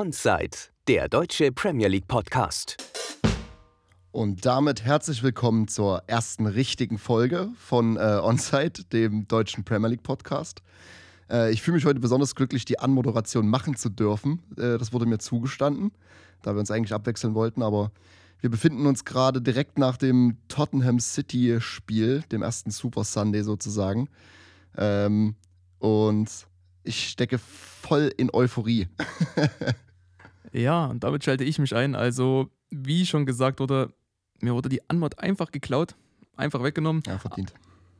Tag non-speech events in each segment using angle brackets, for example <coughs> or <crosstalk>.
Onside, der deutsche Premier League Podcast. Und damit herzlich willkommen zur ersten richtigen Folge von äh, Onside, dem deutschen Premier League Podcast. Äh, ich fühle mich heute besonders glücklich, die Anmoderation machen zu dürfen. Äh, das wurde mir zugestanden, da wir uns eigentlich abwechseln wollten, aber wir befinden uns gerade direkt nach dem Tottenham City-Spiel, dem ersten Super Sunday sozusagen. Ähm, und ich stecke voll in Euphorie. <laughs> ja, und damit schalte ich mich ein. Also, wie schon gesagt wurde, mir wurde die Anmod einfach geklaut, einfach weggenommen. Ja, verdient.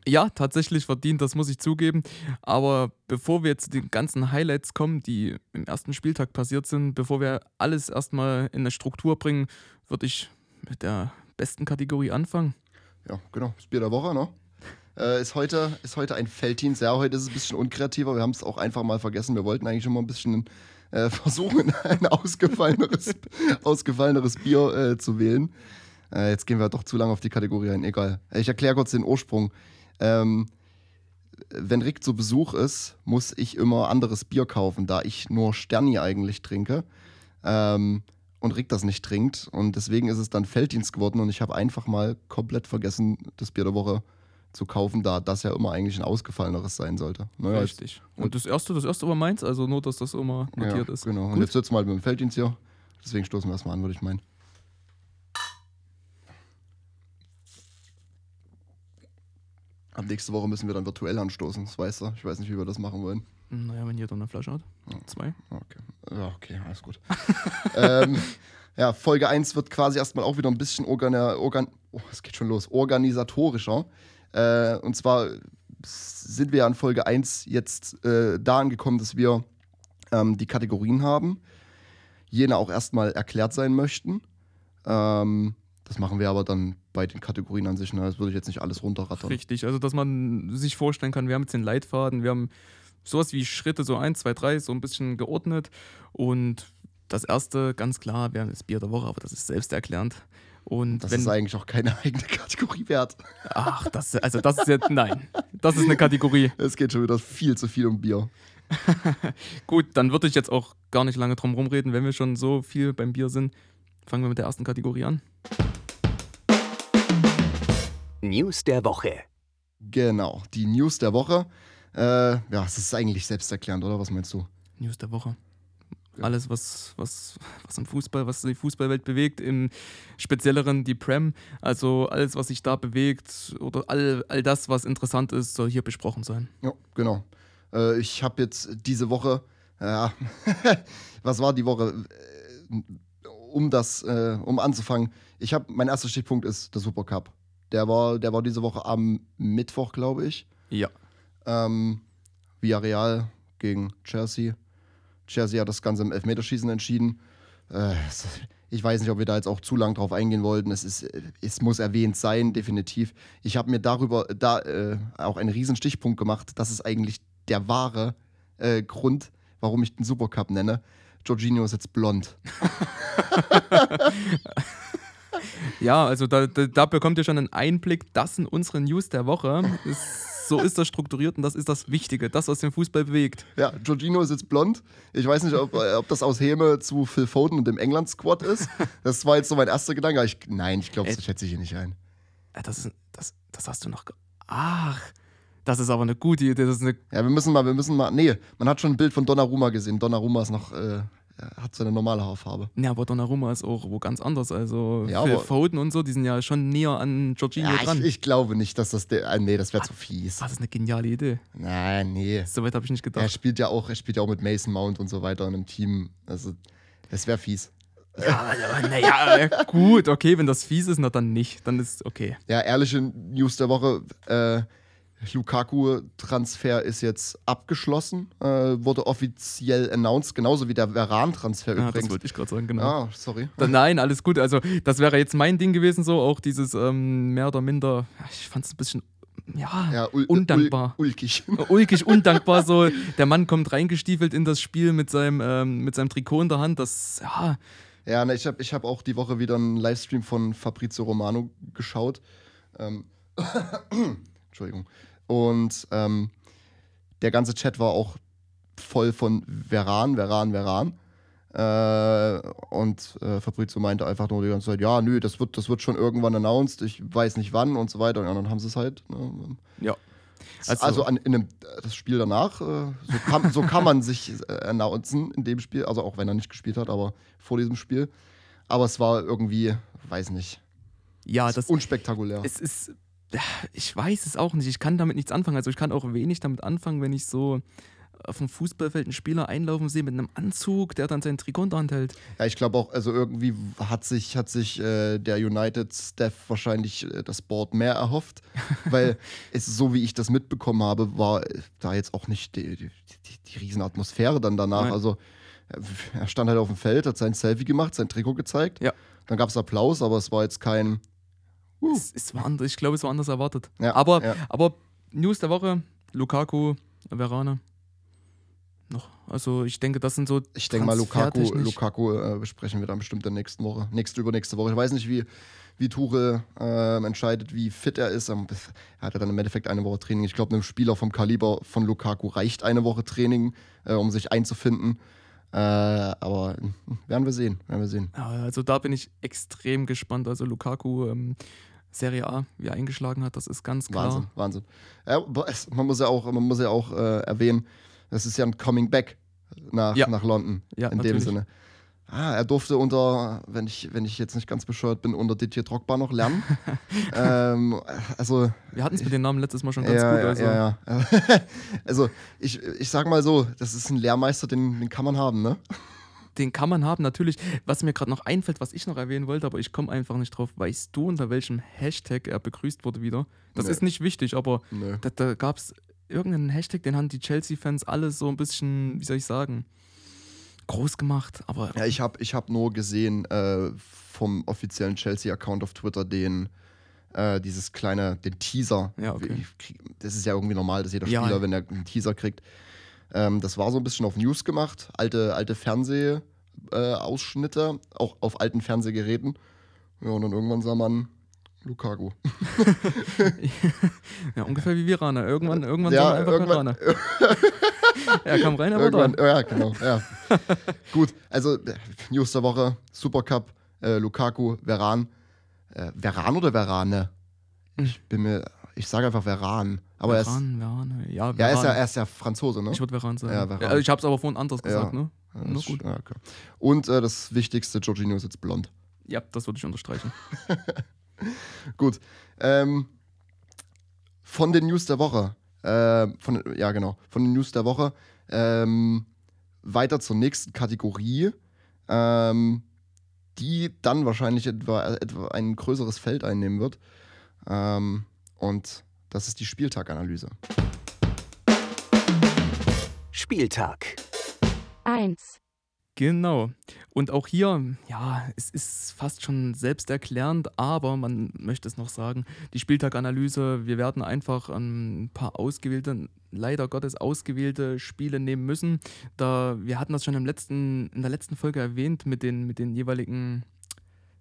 Ja, tatsächlich verdient, das muss ich zugeben. Aber bevor wir jetzt zu den ganzen Highlights kommen, die im ersten Spieltag passiert sind, bevor wir alles erstmal in eine Struktur bringen, würde ich mit der besten Kategorie anfangen. Ja, genau. Das Bier der Woche, ne? Äh, ist, heute, ist heute ein Felddienst. Ja, heute ist es ein bisschen unkreativer. Wir haben es auch einfach mal vergessen. Wir wollten eigentlich schon mal ein bisschen äh, versuchen, <laughs> ein ausgefalleneres, ausgefalleneres Bier äh, zu wählen. Äh, jetzt gehen wir doch zu lange auf die Kategorie ein. Egal. Ich erkläre kurz den Ursprung. Ähm, wenn Rick zu Besuch ist, muss ich immer anderes Bier kaufen, da ich nur Sterni eigentlich trinke. Ähm, und Rick das nicht trinkt. Und deswegen ist es dann Felddienst geworden und ich habe einfach mal komplett vergessen, das Bier der Woche zu kaufen, da das ja immer eigentlich ein ausgefalleneres sein sollte. Naja, Richtig. Und das erste, das erste war meins, also nur, dass das immer notiert ja, ist. Genau. Gut. Und jetzt sitzen wir halt mit dem Felddienst hier. Deswegen stoßen wir erstmal an, würde ich meinen. Ab nächste Woche müssen wir dann virtuell anstoßen, das weißt du. Ich weiß nicht, wie wir das machen wollen. Naja, wenn jeder eine Flasche hat. Zwei. Okay. Ja, okay, alles gut. <laughs> ähm, ja, Folge 1 wird quasi erstmal auch wieder ein bisschen organ, organ oh, es geht schon los, organisatorischer. Äh, und zwar sind wir an Folge 1 jetzt äh, da angekommen, dass wir ähm, die Kategorien haben, jene auch erstmal erklärt sein möchten. Ähm, das machen wir aber dann bei den Kategorien an sich. Ne? Das würde ich jetzt nicht alles runterrattern. Richtig, also dass man sich vorstellen kann, wir haben jetzt den Leitfaden, wir haben sowas wie Schritte, so 1, 2, 3, so ein bisschen geordnet. Und das erste, ganz klar, wäre das Bier der Woche, aber das ist selbsterklärend. Und das wenn, ist eigentlich auch keine <laughs> eigene Kategorie wert. Ach, das, also das ist jetzt, nein, das ist eine Kategorie. Es geht schon wieder viel zu viel um Bier. <laughs> Gut, dann würde ich jetzt auch gar nicht lange drum rumreden, wenn wir schon so viel beim Bier sind. Fangen wir mit der ersten Kategorie an. News der Woche. Genau, die News der Woche. Äh, ja, es ist eigentlich selbsterklärend, oder? Was meinst du? News der Woche. Alles, was, was, was im Fußball, was die Fußballwelt bewegt, im Spezielleren die Prem. Also alles, was sich da bewegt oder all, all das, was interessant ist, soll hier besprochen sein. Ja, genau. Äh, ich habe jetzt diese Woche, ja, <laughs> was war die Woche? Äh, um das, äh, um anzufangen, ich habe, mein erster Stichpunkt ist der Supercup. Der war, der war diese Woche am Mittwoch, glaube ich. Ja. Ähm, Villarreal gegen Chelsea. Chelsea hat das Ganze im Elfmeterschießen entschieden. Äh, ich weiß nicht, ob wir da jetzt auch zu lang drauf eingehen wollten. Es, ist, es muss erwähnt sein, definitiv. Ich habe mir darüber da äh, auch einen riesen Stichpunkt gemacht. Das ist eigentlich der wahre äh, Grund, warum ich den Supercup nenne. Jorginho ist jetzt blond. <laughs> ja, also da, da, bekommt ihr schon einen Einblick. Das sind unsere News der Woche. Ist, so ist das strukturiert und das ist das Wichtige, das, was den Fußball bewegt. Ja, Jorginho ist jetzt blond. Ich weiß nicht, ob, ob das aus Häme zu Phil Foden und dem England-Squad ist. Das war jetzt so mein erster Gedanke. Ich, nein, ich glaube, das schätze ich hier nicht ein. Das, ist, das, das hast du noch. Ach. Das ist aber eine gute Idee. Das ist eine ja, wir müssen mal, wir müssen mal. Nee, man hat schon ein Bild von Donnarumma gesehen. Donnarumma ist noch, äh, hat seine normale Haarfarbe. Ja, aber Donnarumma ist auch wo ganz anders. Also ja, Phil Foden und so, die sind ja schon näher an Jorginho ja, dran. Ich, ich, glaube nicht, dass das der. Äh, nee, das wäre zu fies. Das ist eine geniale Idee. Nein, nee. Soweit habe ich nicht gedacht. Er spielt ja auch, er spielt ja auch mit Mason Mount und so weiter in einem Team. Also, das wäre fies. Ja, naja, gut, okay, wenn das fies ist, na dann nicht. Dann ist okay. Ja, ehrliche News der Woche. Äh, Lukaku-Transfer ist jetzt abgeschlossen, äh, wurde offiziell announced, genauso wie der Veran-Transfer ja, übrigens. Das wollte ich gerade sagen, genau. Ah, sorry. Nein, alles gut. Also, das wäre jetzt mein Ding gewesen, so auch dieses ähm, mehr oder minder, ich fand es ein bisschen ja, ja ul undankbar. Ul ulkig. Ulkig, undankbar. So, der Mann kommt reingestiefelt in das Spiel mit seinem, ähm, mit seinem Trikot in der Hand. Das, ja. Ja, ne, ich habe ich hab auch die Woche wieder einen Livestream von Fabrizio Romano geschaut. Ähm, <coughs> Entschuldigung. Und ähm, der ganze Chat war auch voll von Veran, Veran, Veran. Äh, und äh, Fabrizio meinte einfach nur die ganze Zeit, ja, nö, das wird, das wird schon irgendwann announced, ich weiß nicht wann und so weiter. Und dann haben sie es halt. Ne? Ja. Also, also an, in einem, das Spiel danach, äh, so, kann, so kann man sich äh, announcen in dem Spiel, also auch wenn er nicht gespielt hat, aber vor diesem Spiel. Aber es war irgendwie, weiß nicht, Ja, das unspektakulär. es ist, ich weiß es auch nicht. Ich kann damit nichts anfangen. Also ich kann auch wenig damit anfangen, wenn ich so auf dem Fußballfeld einen Spieler einlaufen sehe mit einem Anzug, der dann sein Trikot in der Hand hält. Ja, ich glaube auch, also irgendwie hat sich, hat sich äh, der United-Staff wahrscheinlich äh, das Board mehr erhofft, <laughs> weil es, so wie ich das mitbekommen habe, war äh, da jetzt auch nicht die, die, die, die Riesenatmosphäre dann danach. Nein. Also er stand halt auf dem Feld, hat sein Selfie gemacht, sein Trikot gezeigt. Ja. Dann gab es Applaus, aber es war jetzt kein. Uh, Es, es war anders, ich glaube, es war anders erwartet. Ja, aber, ja. aber News der Woche, Lukaku, Verane. Noch. Also ich denke, das sind so. ich denke mal, Lukaku, Lukaku äh, besprechen wir dann bestimmt in der nächsten Woche. Nächste, übernächste Woche. Ich weiß nicht, wie, wie Tuchel ähm, entscheidet, wie fit er ist. Ähm, Er hat ja dann im Endeffekt eine Woche Training. Ich glaube, einem Spieler vom Kaliber von Lukaku reicht eine Woche Training, äh, um sich einzufinden. Äh, aber hm, werden wir sehen, werden wir sehen. Also da bin ich extrem gespannt. Also Lukaku, ähm, Serie A, wie er eingeschlagen hat, das ist ganz klar. Wahnsinn, Wahnsinn. Ja, es, man muss ja auch, man muss ja auch äh, erwähnen, das ist ja ein Coming Back nach, Ja. nach London. Ja, in natürlich. dem Sinne. Ah, er durfte unter, wenn ich, wenn ich jetzt nicht ganz bescheuert bin, unter Didier Drogba noch lernen. <laughs> ähm, also, Wir hatten es mit den Namen letztes Mal schon ganz ja, gut. Also, ja, ja. <laughs> also ich, ich sag mal so, das ist ein Lehrmeister, den, den kann man haben, ne? Den kann man haben, natürlich. Was mir gerade noch einfällt, was ich noch erwähnen wollte, aber ich komme einfach nicht drauf. Weißt du, unter welchem Hashtag er begrüßt wurde wieder? Das Nee. ist nicht wichtig, aber Nö. da, da gab es irgendeinen Hashtag, den haben die Chelsea-Fans alle so ein bisschen, wie soll ich sagen, groß gemacht. Aber Ja, ich habe ich hab nur gesehen äh, vom offiziellen Chelsea-Account auf Twitter den äh, dieses kleine, den Teaser. Ja, okay. Das ist ja irgendwie normal, dass jeder Ja. Spieler, wenn er einen Teaser kriegt. Ähm, das war so ein bisschen auf News gemacht, alte, alte Fernsehausschnitte, äh, auch auf alten Fernsehgeräten. Ja, und dann irgendwann sah man Lukaku. <laughs> ja, ungefähr wie Virane. Irgendwann, irgendwann Ja, ja, einfach irgendwann- er kam rein, aber Irgendwann, da. ja, genau. Ja. <laughs> Gut, also äh, News der Woche: Supercup, äh, Lukaku, Veran. Äh, Veran oder Verane? Ich bin mir, ich sage einfach Veran. Aber er ist, Veran, Verane. Ja, ja, er ist Veran. ja, er ist ja Franzose, ne? Ich würde Veran sagen. Ja, Ja, Veran. ich habe es aber vorhin anders gesagt, ne? Ja, Na das- gut. ja, okay. Und äh, das Wichtigste: Jorginho ist jetzt blond. Ja, das würde ich unterstreichen. <laughs> Gut. Ähm, von den News der Woche. Äh, von, ja, genau. Von den News der Woche. Ähm, weiter zur nächsten Kategorie, ähm, die dann wahrscheinlich etwa, etwa ein größeres Feld einnehmen wird. Ähm, und das ist die Spieltaganalyse. Spieltag. 1, Genau. Und auch hier, ja, es ist fast schon selbsterklärend, aber man möchte es noch sagen, die Spieltaganalyse, wir werden einfach ein paar ausgewählte, leider Gottes ausgewählte Spiele nehmen müssen. Da, wir hatten das schon im letzten, in der letzten Folge erwähnt mit den, mit den jeweiligen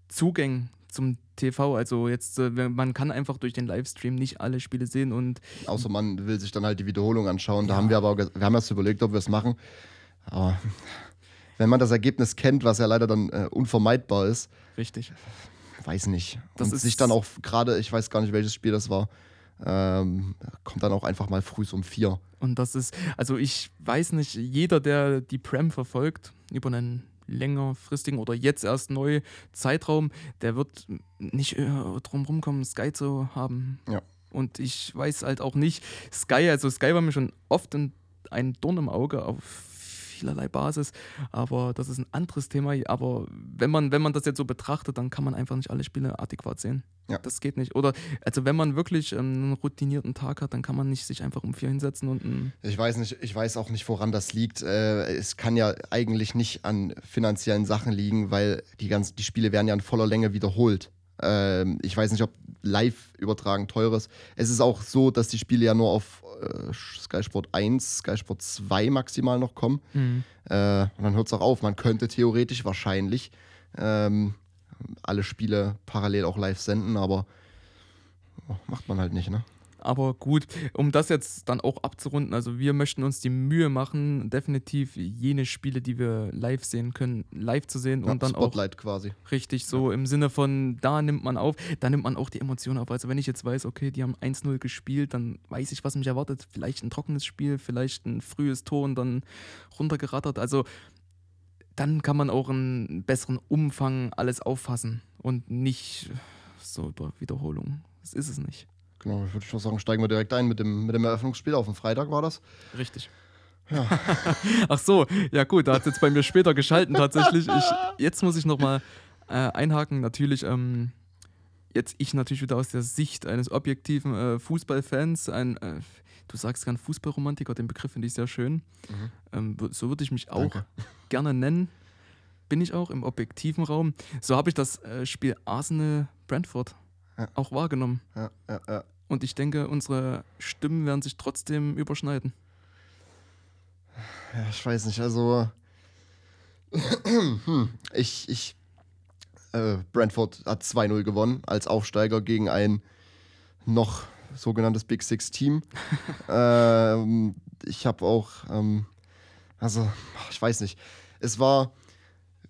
Zugängen zum TV. Also jetzt, äh, man kann einfach durch den Livestream nicht alle Spiele sehen und Außer man will sich dann halt die Wiederholung anschauen. Da Ja. haben wir aber, wir haben erst überlegt, ob wir es machen. Aber <laughs> wenn man das Ergebnis kennt, was ja leider dann äh, unvermeidbar ist, richtig. weiß nicht. Das und ist- sich dann auch gerade, ich weiß gar nicht, welches Spiel das war, ähm, kommt dann auch einfach mal früh um vier. Und das ist, also ich weiß nicht, jeder, der die Prem verfolgt, über einen längerfristigen oder jetzt erst neu Zeitraum, der wird nicht äh, drum rumkommen, Sky zu haben. Ja. Und ich weiß halt auch nicht, Sky, also Sky war mir schon oft ein, ein Dorn im Auge auf vielerlei Basis, aber das ist ein anderes Thema. Aber wenn man, wenn man das jetzt so betrachtet, dann kann man einfach nicht alle Spiele adäquat sehen. Ja. Das geht nicht. Oder also wenn man wirklich ähm, einen routinierten Tag hat, dann kann man nicht sich einfach um vier hinsetzen und ein Ich weiß nicht, ich weiß auch nicht, woran das liegt. Äh, es kann ja eigentlich nicht an finanziellen Sachen liegen, weil die ganzen, die Spiele werden ja in voller Länge wiederholt. Ähm, ich weiß nicht, ob live übertragen teuer ist. Es ist auch so, dass die Spiele ja nur auf äh, Sky Sport 1, Sky Sport 2 maximal noch kommen. Äh, und dann hört es auch auf. Man könnte theoretisch wahrscheinlich ähm, alle Spiele parallel auch live senden, aber macht man halt nicht, ne? Aber gut, um das jetzt dann auch abzurunden, also wir möchten uns die Mühe machen, definitiv jene Spiele, die wir live sehen können, live zu sehen Ja, und dann Spotlight quasi. auch richtig so im Sinne von, da nimmt man auf, da nimmt man auch die Emotionen auf. Also wenn ich jetzt weiß, okay, die haben 1-0 gespielt, dann weiß ich, was mich erwartet. Vielleicht ein trockenes Spiel, vielleicht ein frühes Tor und dann runtergerattert. Also dann kann man auch einen besseren Umfang alles auffassen und nicht so über Wiederholung. Das ist es nicht. Genau, ich würde schon sagen, steigen wir direkt ein mit dem, mit dem Eröffnungsspiel. Auf dem Freitag war das. Richtig. Ja. <laughs> Ach so, ja gut, da hat es jetzt bei mir später geschalten tatsächlich. Ich, jetzt muss ich nochmal äh, einhaken. Natürlich, ähm, jetzt ich natürlich wieder aus der Sicht eines objektiven äh, Fußballfans, ein, äh, du sagst gern Fußballromantiker, den Begriff finde ich sehr schön. Ähm, w- so würde ich mich auch Danke. <laughs> gerne nennen. Bin ich auch im objektiven Raum. So habe ich das äh, Spiel Arsenal-Brentford Ja. auch wahrgenommen. Ja, ja, ja. Und ich denke, unsere Stimmen werden sich trotzdem überschneiden. Ja, ich weiß nicht, also <clears throat> ich, ich äh, Brentford hat 2-0 gewonnen als Aufsteiger gegen ein noch sogenanntes Big Six Team. <laughs> ähm, ich habe auch, ähm, also ich weiß nicht, es war,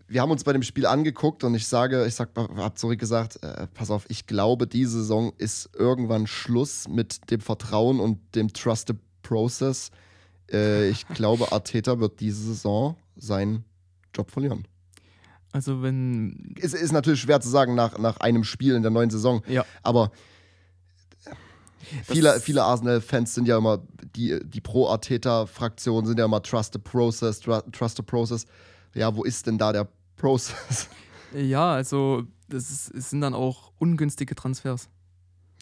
wir haben uns bei dem Spiel angeguckt und ich sage, ich sag, hab zurückgesagt, äh, pass auf, ich glaube, diese Saison ist irgendwann Schluss mit dem Vertrauen und dem Trusted Process. Äh, ich <laughs> glaube, Arteta wird diese Saison seinen Job verlieren. Also wenn Es ist natürlich schwer zu sagen nach, nach einem Spiel in der neuen Saison, Ja. aber viele, Das- viele Arsenal-Fans sind ja immer, die, die Pro-Arteta-Fraktion sind ja immer Trust the Process, tru- Trust the Process. Ja, wo ist denn da der Process? <laughs> Ja, also das ist, es sind dann auch ungünstige Transfers.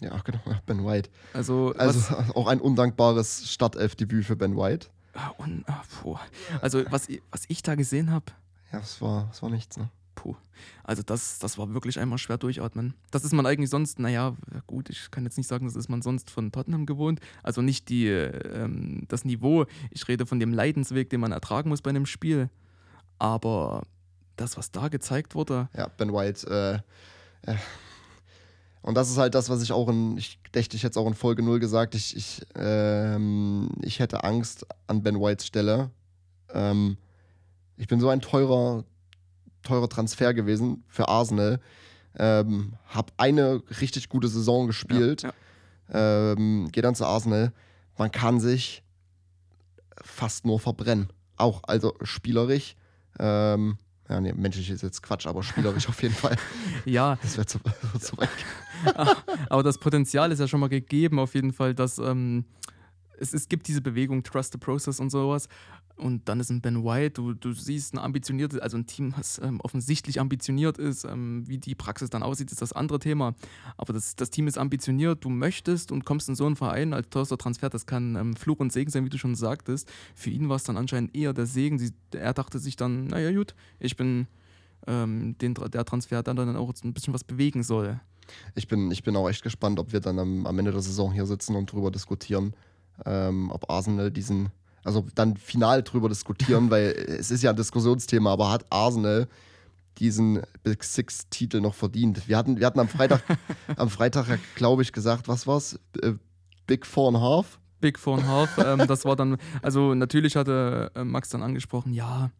ja, genau, Ben White. Also, Also <laughs> auch ein undankbares Startelf-Debüt für Ben White. ah, und, ah, puh. also was, was ich da gesehen habe, Ja, das war, das war nichts, ne? puh. Also das, das war wirklich einmal schwer durchatmen. Das ist man eigentlich sonst, naja, gut, ich kann jetzt nicht sagen, das ist man sonst von Tottenham gewohnt. Also nicht die, ähm, das Niveau. Ich rede von dem Leidensweg, den man ertragen muss bei einem Spiel. Aber das, was da gezeigt wurde, Ja, Ben White. Äh, äh. Und das ist halt das, was ich auch in, ich dächte ich jetzt auch in Folge 0 gesagt, ich, ich, ähm, ich hätte Angst an Ben Whites Stelle. Ähm, ich bin so ein teurer, teurer Transfer gewesen für Arsenal. Ähm, hab eine richtig gute Saison gespielt. Ja, Ähm, geh dann zu Arsenal. Man kann sich fast nur verbrennen. Auch, also spielerisch. Ähm, ja, nee, menschlich ist jetzt Quatsch, aber spielerisch auf jeden Fall. <laughs> ja, Das wäre zu, <laughs> zu weit. <laughs> Aber das Potenzial ist ja schon mal gegeben, auf jeden Fall, dass ähm, es, es gibt diese Bewegung, Trust the Process und sowas. Und dann ist ein Ben White, du, du siehst ein ambitioniertes, also ein Team, was ähm, offensichtlich ambitioniert ist. Ähm, wie die Praxis dann aussieht, ist das andere Thema. Aber das, das Team ist ambitioniert, du möchtest und kommst in so einen Verein als teuerster Transfer. Das kann ähm, Fluch und Segen sein, wie du schon sagtest. Für ihn war es dann anscheinend eher der Segen. Sie, er dachte sich dann, naja, gut, ich bin ähm, den, der Transfer, der dann auch ein bisschen was bewegen soll. Ich bin, ich bin auch echt gespannt, ob wir dann am, am Ende der Saison hier sitzen und drüber diskutieren, ähm, ob Arsenal diesen, also dann final drüber diskutieren, weil es ist ja ein Diskussionsthema, aber hat Arsenal diesen Big Six-Titel noch verdient? Wir hatten, wir hatten am Freitag, <laughs> am Freitag, glaube ich, gesagt, was war's? Äh, Big Four and a Half? Big Four and a Half. ähm, das war dann, also natürlich hatte äh, Max dann angesprochen, ja,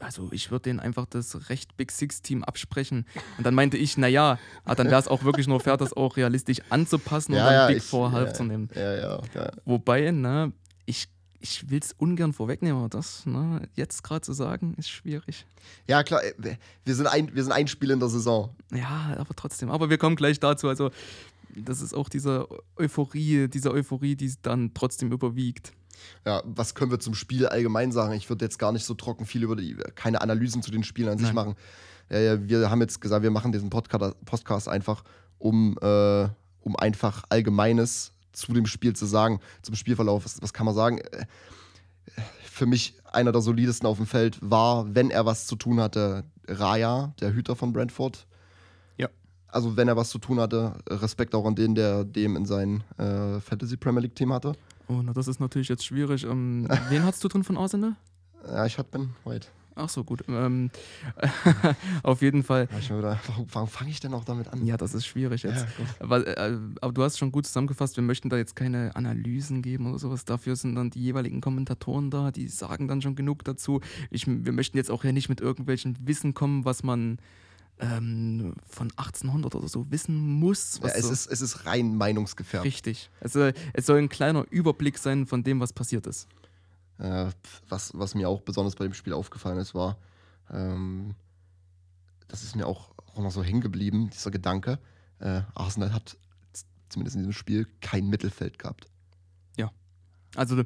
also ich würde denen einfach das Recht Big Six Team absprechen. Und dann meinte ich, naja, ah, dann wäre es auch wirklich nur fair, das auch realistisch anzupassen und dann Big ich- Four Half ja, zu nehmen. Ja, ja, ja. Wobei, ne, ich, ich will es ungern vorwegnehmen, aber das, ne, jetzt gerade zu sagen, ist schwierig. Ja, klar, äh, wir sind, ein, wir sind ein Spiel in der Saison. Ja, aber trotzdem. Aber wir kommen gleich dazu. Also, das ist auch diese Euphorie, diese Euphorie, die dann trotzdem überwiegt. Ja, was können wir zum Spiel allgemein sagen? Ich würde jetzt gar nicht so trocken viel über die, keine Analysen zu den Spielen an sich Nein. machen. Ja, ja, wir haben jetzt gesagt, wir machen diesen Podcast, Podcast einfach, um, äh, um einfach Allgemeines zu dem Spiel zu sagen, zum Spielverlauf. Was, was kann man sagen? Äh, Für mich einer der solidesten auf dem Feld war, wenn er was zu tun hatte, Raya, der Hüter von Brentford. Ja. Also wenn er was zu tun hatte, Respekt auch an den, der dem in sein äh, Fantasy Premier League Team hatte. Oh, na, das ist natürlich jetzt schwierig. Ähm, wen hast du drin von Arsenal? Ja, ich hatte Ben White. Ach so, gut. Ähm, <laughs> auf jeden Fall. Wieder, warum warum fange ich denn auch damit an? Ja, das ist schwierig jetzt. Ja, aber, äh, aber du hast schon gut zusammengefasst, wir möchten da jetzt keine Analysen geben oder sowas. Dafür sind dann die jeweiligen Kommentatoren da, die sagen dann schon genug dazu. Ich, wir möchten jetzt auch ja nicht mit irgendwelchen Wissen kommen, was man ähm, von 1800 oder so wissen muss. Ja, es, so, ist, es ist rein meinungsgefärbt. richtig. Also, es soll ein kleiner Überblick sein von dem, was passiert ist. Äh, was, was mir auch besonders bei dem Spiel aufgefallen ist, war, ähm, das ist mir auch, auch noch so hängen geblieben, dieser Gedanke, äh, Arsenal hat zumindest in diesem Spiel kein Mittelfeld gehabt. Also,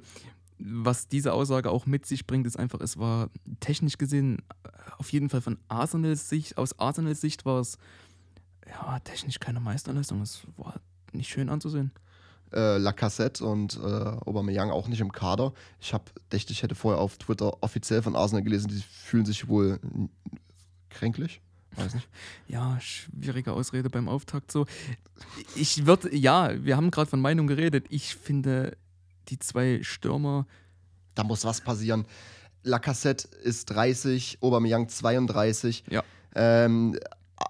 was diese Aussage auch mit sich bringt, ist einfach, es war technisch gesehen äh, auf jeden Fall von Arsenals Sicht, aus Arsenals Sicht war es ja technisch keine Meisterleistung. Es war nicht schön anzusehen. Äh, Lacassette und äh, Aubameyang auch nicht im Kader. Ich habe, dachte, ich hätte vorher auf Twitter offiziell von Arsenal gelesen, die fühlen sich wohl kränklich. Weiß nicht. <laughs> Ja, schwierige Ausrede beim Auftakt so. Ich würde, ja, wir haben gerade von Meinung geredet. Ich finde, die zwei Stürmer, Da muss was passieren. Lacassette ist 30, Aubameyang 32. Ja. Ähm,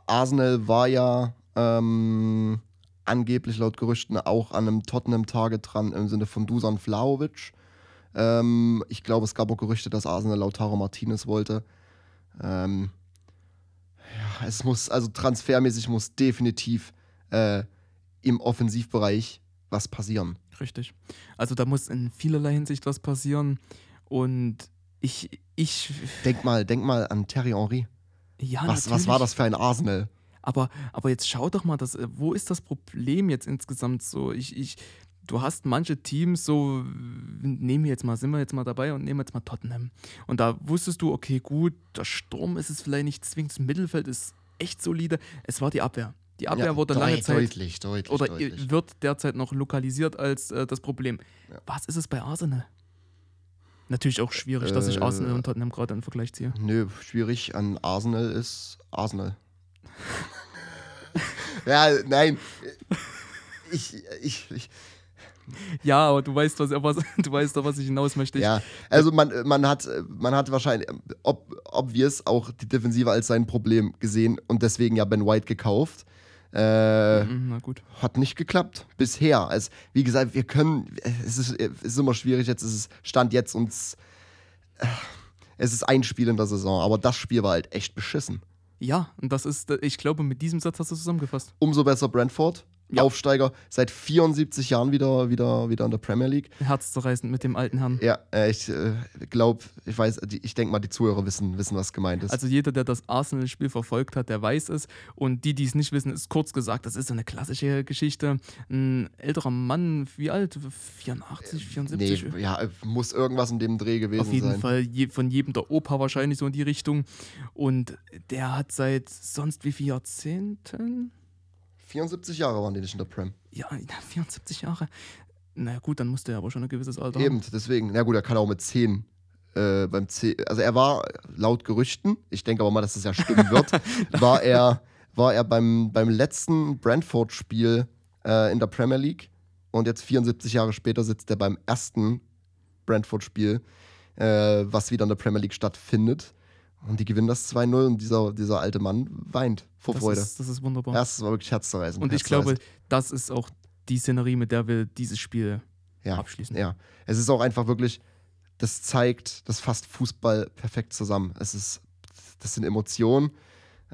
Arsenal war ja ähm, angeblich laut Gerüchten auch an einem Tottenham-Target dran im Sinne von Dusan Vlahovic. Ähm, ich glaube, es gab auch Gerüchte, dass Arsenal Lautaro Martinez wollte. Ähm, ja, es muss, also transfermäßig muss definitiv äh, im Offensivbereich was passieren. Richtig. Also da muss in vielerlei Hinsicht was passieren. Und ich, ich, Denk mal, denk mal an Terry Henry. ja, was, was war das für ein Arsenal? Aber, aber jetzt schau doch mal, das, äh, wo ist das Problem jetzt insgesamt so? Ich, ich, du hast manche Teams so, nehmen wir jetzt mal, sind wir jetzt mal dabei und nehmen jetzt mal Tottenham. Und da wusstest du, okay, gut, der Sturm ist es vielleicht nicht zwingend, das Mittelfeld ist echt solide. Es war die Abwehr. Die Abwehr Ja, wurde lange Zeit Deutlich, deutlich, oder deutlich. wird derzeit noch lokalisiert als äh, das Problem. Ja. Was ist es bei Arsenal? Natürlich auch schwierig, dass ich Äh, Arsenal und Tottenham gerade in Vergleich ziehe. Nö, schwierig an Arsenal ist Arsenal. <laughs> ja, nein. Ich, ich, ich, Ja, aber du weißt, was, was, du weißt doch, was ich hinaus möchte. Ich, ja, also man, man, hat, man hat wahrscheinlich, ob, obvious, auch die Defensive als sein Problem gesehen und deswegen ja Ben White gekauft. Äh, Mhm, Na gut. hat nicht geklappt. Bisher. Also, wie gesagt, wir können. Es ist, es ist immer schwierig, jetzt ist es Stand jetzt und es, äh, es ist ein Spiel in der Saison, aber das Spiel war halt echt beschissen. Ja, und das ist, ich glaube, mit diesem Satz hast du zusammengefasst. Umso besser Brentford. Ja. Aufsteiger seit 74 Jahren wieder, wieder, wieder in der Premier League. Herzzerreißend mit dem alten Herrn. Ja, äh, ich äh, glaube, ich weiß, ich denke mal, die Zuhörer wissen, wissen, was gemeint ist. Also jeder, der das Arsenal-Spiel verfolgt hat, der weiß es. Und die, die es nicht wissen, ist kurz gesagt, das ist so eine klassische Geschichte. Ein älterer Mann, wie alt? 84, 74? nee, ja, äh, muss irgendwas in dem Dreh gewesen Auf jeden sein. Fall je, von jedem der Opa wahrscheinlich so in die Richtung. Und der hat seit sonst wie viele Jahrzehnten? 74 Jahre waren die nicht in der Prem. Ja, 74 Jahre. Na gut, dann musste er aber schon ein gewisses Alter haben. Eben, deswegen. Na gut, er kann auch mit 10. Äh, beim 10 also er war laut Gerüchten, ich denke aber mal, dass es ja stimmen wird, <laughs> war er, war er beim, beim letzten Brentford-Spiel äh, in der Premier League und jetzt 74 Jahre später sitzt er beim ersten Brentford-Spiel, äh, was wieder in der Premier League stattfindet. Und die gewinnen das 2-0 und dieser, dieser alte Mann weint vor Das Freude. ist, das ist wunderbar. Das war wirklich herzzerreißend. Und ich glaube, das ist auch die Szenerie, mit der wir dieses Spiel ja, abschließen. Ja, es ist auch einfach wirklich, das zeigt, das fasst Fußball perfekt zusammen. Es ist, das sind Emotionen.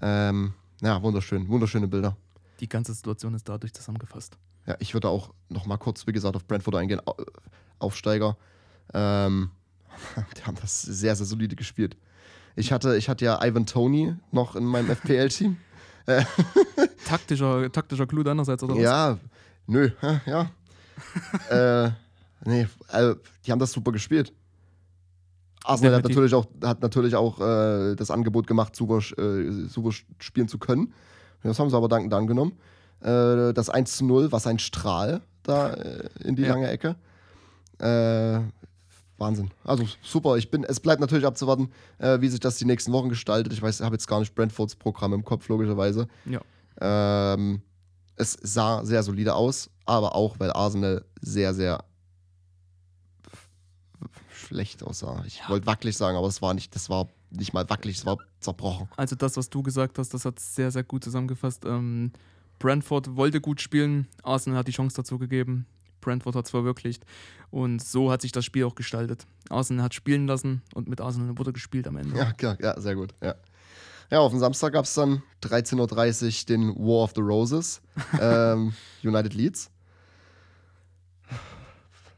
Ähm, ja, wunderschön, wunderschöne Bilder. Die ganze Situation ist dadurch zusammengefasst. Ja, ich würde auch noch mal kurz, wie gesagt, auf Brentford eingehen. Au- Aufsteiger. Ähm, <laughs> die haben das sehr, sehr solide gespielt. Ich hatte, ich hatte ja Ivan Tony noch in meinem FPL-Team. <laughs> Taktischer, taktischer Clou deinerseits, oder was? Ja, nö, ja. <laughs> äh, nee, äh, die haben das super gespielt. Arsenal hat natürlich auch, hat natürlich auch äh, das Angebot gemacht, super, äh, super spielen zu können. Das haben sie aber dankend angenommen. Äh, das 1 zu 0, was ein Strahl da äh, in die Ja. lange Ecke. Wahnsinn. Also super. Ich bin, es bleibt natürlich abzuwarten, äh, wie sich das die nächsten Wochen gestaltet. Ich weiß, ich habe jetzt gar nicht Brentfords Programm im Kopf, logischerweise. Ja. Ähm, es sah sehr solide aus, aber auch, weil Arsenal sehr, sehr schlecht aussah. Ich Ja. wollte wackelig sagen, aber es war nicht, das war nicht mal wackelig, es war zerbrochen. Also das, was du gesagt hast, das hat sehr, sehr gut zusammengefasst. Ähm, Brentford wollte gut spielen, Arsenal hat die Chance dazu gegeben. Brentford hat es verwirklicht. Und so hat sich das Spiel auch gestaltet. Arsenal hat spielen lassen und mit Arsenal wurde gespielt am Ende. Ja, klar, ja, sehr gut. Ja, ja auf dem Samstag gab es dann 13.30 Uhr den War of the Roses, <laughs> ähm, United Leeds.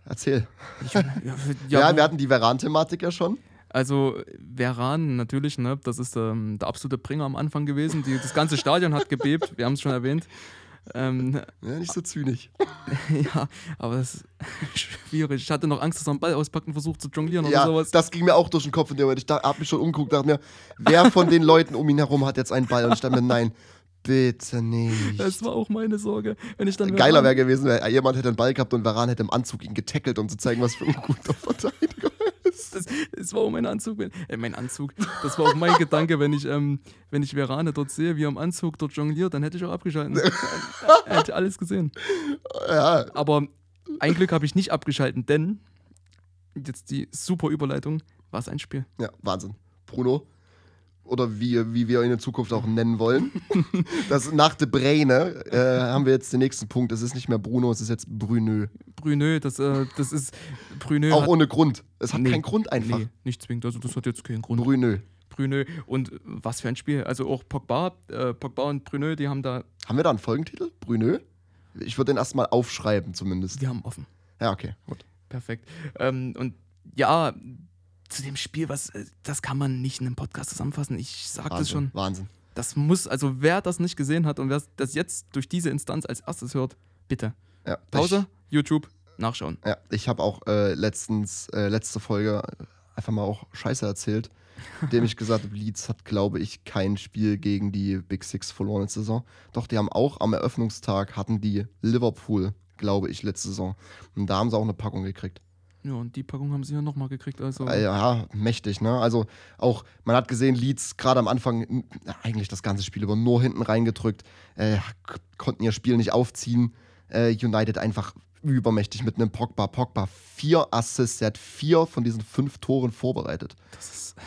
Erzähl. Ich, <laughs> ja, Ja, wir hatten die Veran-Thematik ja schon. Also Veran natürlich, ne, das ist ähm, der absolute Bringer am Anfang gewesen. Die, das ganze Stadion hat gebebt, wir haben es schon erwähnt. Ähm, <laughs> Ja, nicht so zynisch. <laughs> ja, aber das ist schwierig. Ich hatte noch Angst, dass er einen Ball auspackt und versucht zu jonglieren oder Ja, sowas. das ging mir auch durch den Kopf in dem Moment. Ich da, hab mich schon umgeguckt, dachte mir, wer von den Leuten um ihn herum hat jetzt einen Ball? Und ich dachte mir, nein, bitte nicht. Das war auch meine Sorge. Wenn ich dann Geiler wäre gewesen, wenn jemand hätte einen Ball gehabt und Varan hätte im Anzug ihn getackelt, um zu zeigen, was für ein guter Verteidiger ist. Das, das war auch mein Anzug. wenn- Äh, mein Anzug. Das war auch mein Gedanke, wenn ich, ähm, wenn ich Verane dort sehe, wie er im Anzug dort jongliert, dann hätte ich auch abgeschalten. <laughs> er hätte alles gesehen. Ja, Aber ein Glück habe ich nicht abgeschalten, denn jetzt die super Überleitung, war es ein Spiel. ja, Wahnsinn. Bruno. Oder wie, wie wir ihn in Zukunft auch nennen wollen. <laughs> Das nach De Bruyne äh, haben wir jetzt den nächsten Punkt. Es ist nicht mehr Bruno, es ist jetzt Brunö. Brünö, das, äh, das ist. Brünö Auch ohne Grund. Es hat Nee, keinen Grund einfach. Nee, nicht zwingend. Also, das hat jetzt keinen Grund. Brunö. Brünö. Und was für ein Spiel. Also, auch Pogba, äh, Pogba und Brünö, die haben da. Haben wir da einen Folgentitel? Brunö? Ich würde den erstmal aufschreiben, zumindest. Die haben offen. Ja, okay. Gut. Perfekt. Ähm, und ja, zu dem Spiel, was, äh, das kann man nicht in einem Podcast zusammenfassen. Ich sag das schon. Wahnsinn. Das muss, also wer das nicht gesehen hat und wer das jetzt durch diese Instanz als erstes hört, bitte. Ja, Pause, YouTube, nachschauen. Ich, ja, ich habe auch äh, letztens, äh, letzte Folge einfach mal auch Scheiße erzählt, <laughs> indem ich gesagt habe, Leeds hat, glaube ich, kein Spiel gegen die Big Six verloren letzte Saison. Doch, die haben auch am Eröffnungstag hatten die Liverpool, glaube ich, letzte Saison. Und da haben sie auch eine Packung gekriegt. Ja, und die Packung haben sie ja nochmal gekriegt. Also, Äh, Ja, mächtig, ne? Also auch, man hat gesehen, Leeds gerade am Anfang eigentlich das ganze Spiel über nur hinten reingedrückt, äh, konnten ihr Spiel nicht aufziehen. Äh, United einfach übermächtig mit einem Pogba. Pogba vier Assists, der hat vier von diesen fünf Toren vorbereitet. das ist. <laughs>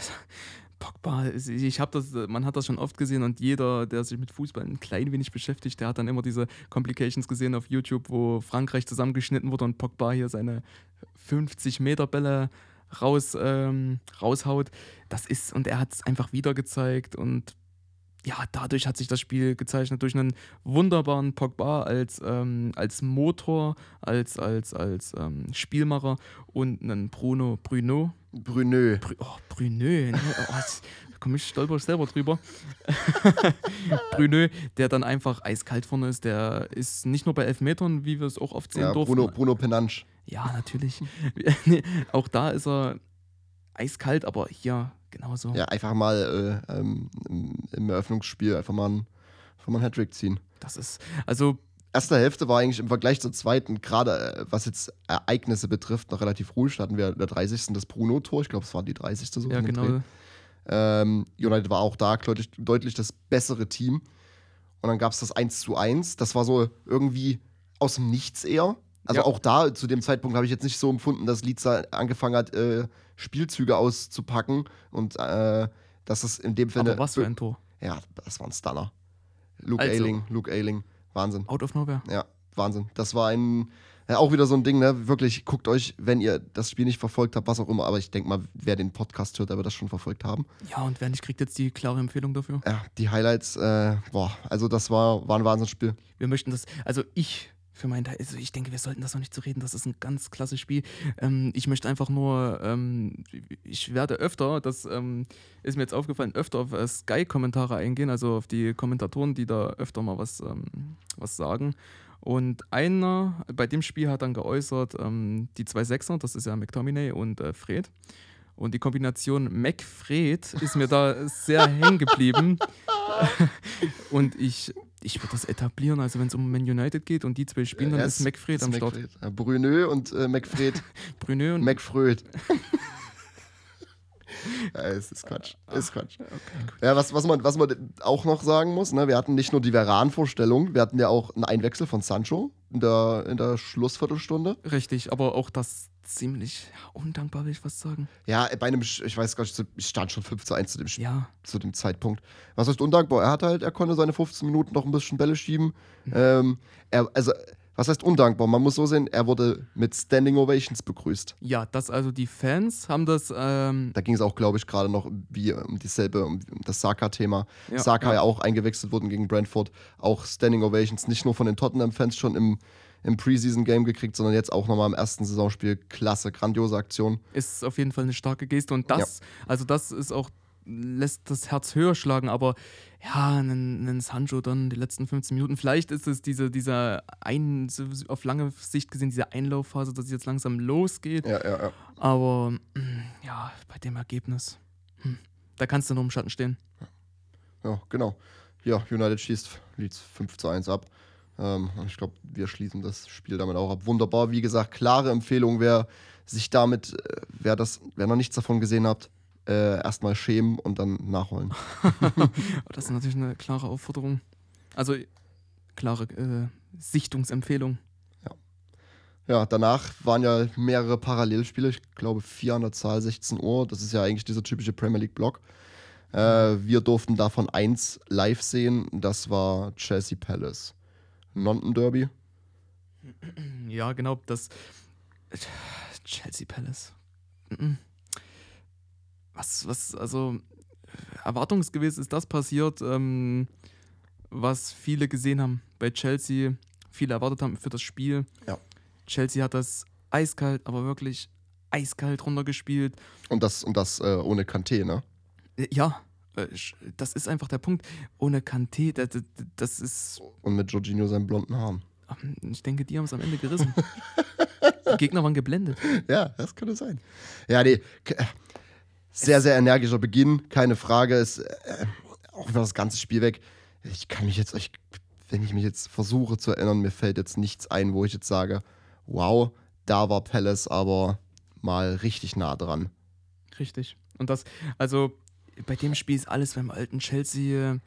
Pogba, ich habe das, man hat das schon oft gesehen und jeder, der sich mit Fußball ein klein wenig beschäftigt, der hat dann immer diese Complications gesehen auf YouTube, wo Frankreich zusammengeschnitten wurde und Pogba hier seine 50 Meter Bälle raus, ähm, raushaut. Das ist, und er hat es einfach wieder gezeigt und ja, dadurch hat sich das Spiel gezeichnet durch einen wunderbaren Pogba als, ähm, als Motor, als, als, als ähm, Spielmacher und einen Bruno Bruno, Brunö. Brü oh, Brünö. Ne? Oh, <laughs> jetzt komme ich stolper selber drüber. <laughs> Brünö, der dann einfach eiskalt vorne ist. Der ist nicht nur bei Elfmetern, wie wir es auch oft sehen Ja, durften. Bruno, Bruno Penansch. Ja, natürlich. <laughs> Auch da ist er eiskalt, aber hier genauso. Ja, einfach mal äh, ähm, im, Eröffnungsspiel einfach mal einen, einfach mal einen Hattrick ziehen. Das ist, also, erste Hälfte war eigentlich im Vergleich zur zweiten, gerade äh, was jetzt Ereignisse betrifft, noch relativ ruhig. Da hatten wir in der 30. das Bruno-Tor. Ich glaube, es war die 30. so. ja, genau. Ähm, United war auch da deutlich, deutlich das bessere Team. Und dann gab es das 1 zu 1. Das war so irgendwie aus dem Nichts eher. Also Ja. auch da, zu dem Zeitpunkt habe ich jetzt nicht so empfunden, dass Leeds angefangen hat, äh, Spielzüge auszupacken. Und äh, dass es in dem Fall. Aber was für ein Tor. Ja, das war ein Stunner. Luke Also. Ayling, Luke Ayling. Wahnsinn. Out of nowhere. Ja, Wahnsinn. Das war ein, ja, auch wieder so ein Ding, ne? Wirklich, guckt euch, wenn ihr das Spiel nicht verfolgt habt, was auch immer, aber ich denke mal, wer den Podcast hört, der wird das schon verfolgt haben. Ja, und wer nicht, kriegt jetzt die klare Empfehlung dafür. Ja, die Highlights, äh, boah, also das war, war ein Wahnsinnsspiel. Wir möchten das, also ich für meinen Teil, also ich denke, wir sollten das noch nicht zu reden, das ist ein ganz klasse Spiel. Ähm, ich möchte einfach nur, ähm, ich werde öfter, das ähm, ist mir jetzt aufgefallen, öfter auf äh, Sky-Kommentare eingehen, also auf die Kommentatoren, die da öfter mal was, ähm, was sagen. Und einer bei dem Spiel hat dann geäußert, ähm, die zwei Sechser, das ist ja McTominay und äh, Fred. Und die Kombination Mac-Fred ist mir da sehr hängen geblieben. <laughs> und ich, ich würde das etablieren. Also, wenn es um Man United geht und die zwei spielen, dann Ja, ist es- McFred am Start. McFred. Ja, Brunö und äh, McFred. <laughs> Brunö und McFröd. <laughs> ja, es ist Quatsch. Ist Quatsch. Ja, was, was, man, was man auch noch sagen muss, ne, wir hatten nicht nur die Veran-Vorstellung, wir hatten ja auch einen Einwechsel von Sancho in der, in der Schlussviertelstunde. Richtig, aber auch das, ziemlich undankbar, will ich fast sagen. Ja, bei einem, ich weiß gar nicht, es stand schon 5 zu 1 zu dem, Ja, zu dem Zeitpunkt. Was heißt undankbar? Er hat halt, er konnte seine 15 Minuten noch ein bisschen Bälle schieben. Ähm, er, also, was heißt undankbar? Man muss so sehen, er wurde mit Standing Ovations begrüßt. ja, das also die Fans haben das, ähm, Da ging es auch, glaube ich, gerade noch wie um dieselbe, um, das Saka-Thema. Ja, Saka ja. ja. auch eingewechselt wurden gegen Brentford. Auch Standing Ovations, nicht nur von den Tottenham-Fans schon im, im Preseason-Game gekriegt, sondern jetzt auch nochmal im ersten Saisonspiel. Klasse, grandiose Aktion. ist auf jeden Fall eine starke Geste und das, also das ist auch, lässt das Herz höher schlagen, aber ja, einen, einen Sancho dann die letzten 15 Minuten, vielleicht ist es diese, dieser ein, auf lange Sicht gesehen, diese Einlaufphase, dass es jetzt langsam losgeht, Ja, ja, ja. aber mm, ja, bei dem Ergebnis, hm, da kannst du nur im Schatten stehen. Ja, genau. Ja, United schießt Leeds 5 zu 1 ab. Ähm, ich glaube, wir schließen das Spiel damit auch ab. Wunderbar. Wie gesagt, klare Empfehlung, wer sich damit, äh, wer das, wer noch nichts davon gesehen hat, äh, erstmal schämen und dann nachholen. Aber <laughs> das ist natürlich eine klare Aufforderung, also klare äh, Sichtungsempfehlung. Ja, danach waren ja mehrere Parallelspiele, ich glaube vier an der Zahl, 16 Uhr. Das ist ja eigentlich dieser typische Premier League-Block. Äh, wir durften davon eins live sehen, das war Chelsea Palace. London Derby. Ja, genau, das Chelsea Palace. Was, was, also erwartungsgemäß ist das passiert, ähm, was viele gesehen haben bei Chelsea, viele erwartet haben für das Spiel. Ja. Chelsea hat das eiskalt, aber wirklich eiskalt runtergespielt. Und das, und das äh, ohne Kanté, ne? Ja, das ist einfach der Punkt. Ohne Kanté, das, das ist Und mit Jorginho seinen blonden Haaren. Ich denke, die haben es am Ende gerissen. die <laughs> Gegner waren geblendet. Ja, das könnte sein. Ja, nee. äh, Sehr, sehr energischer Beginn, keine Frage. Ist äh, auch über das ganze Spiel weg. Ich kann mich jetzt, ich, wenn ich mich jetzt versuche zu erinnern, mir fällt jetzt nichts ein, wo ich jetzt sage, wow, da war Palace aber mal richtig nah dran. Richtig. Und das, also bei dem Spiel ist alles beim alten Chelsea. äh,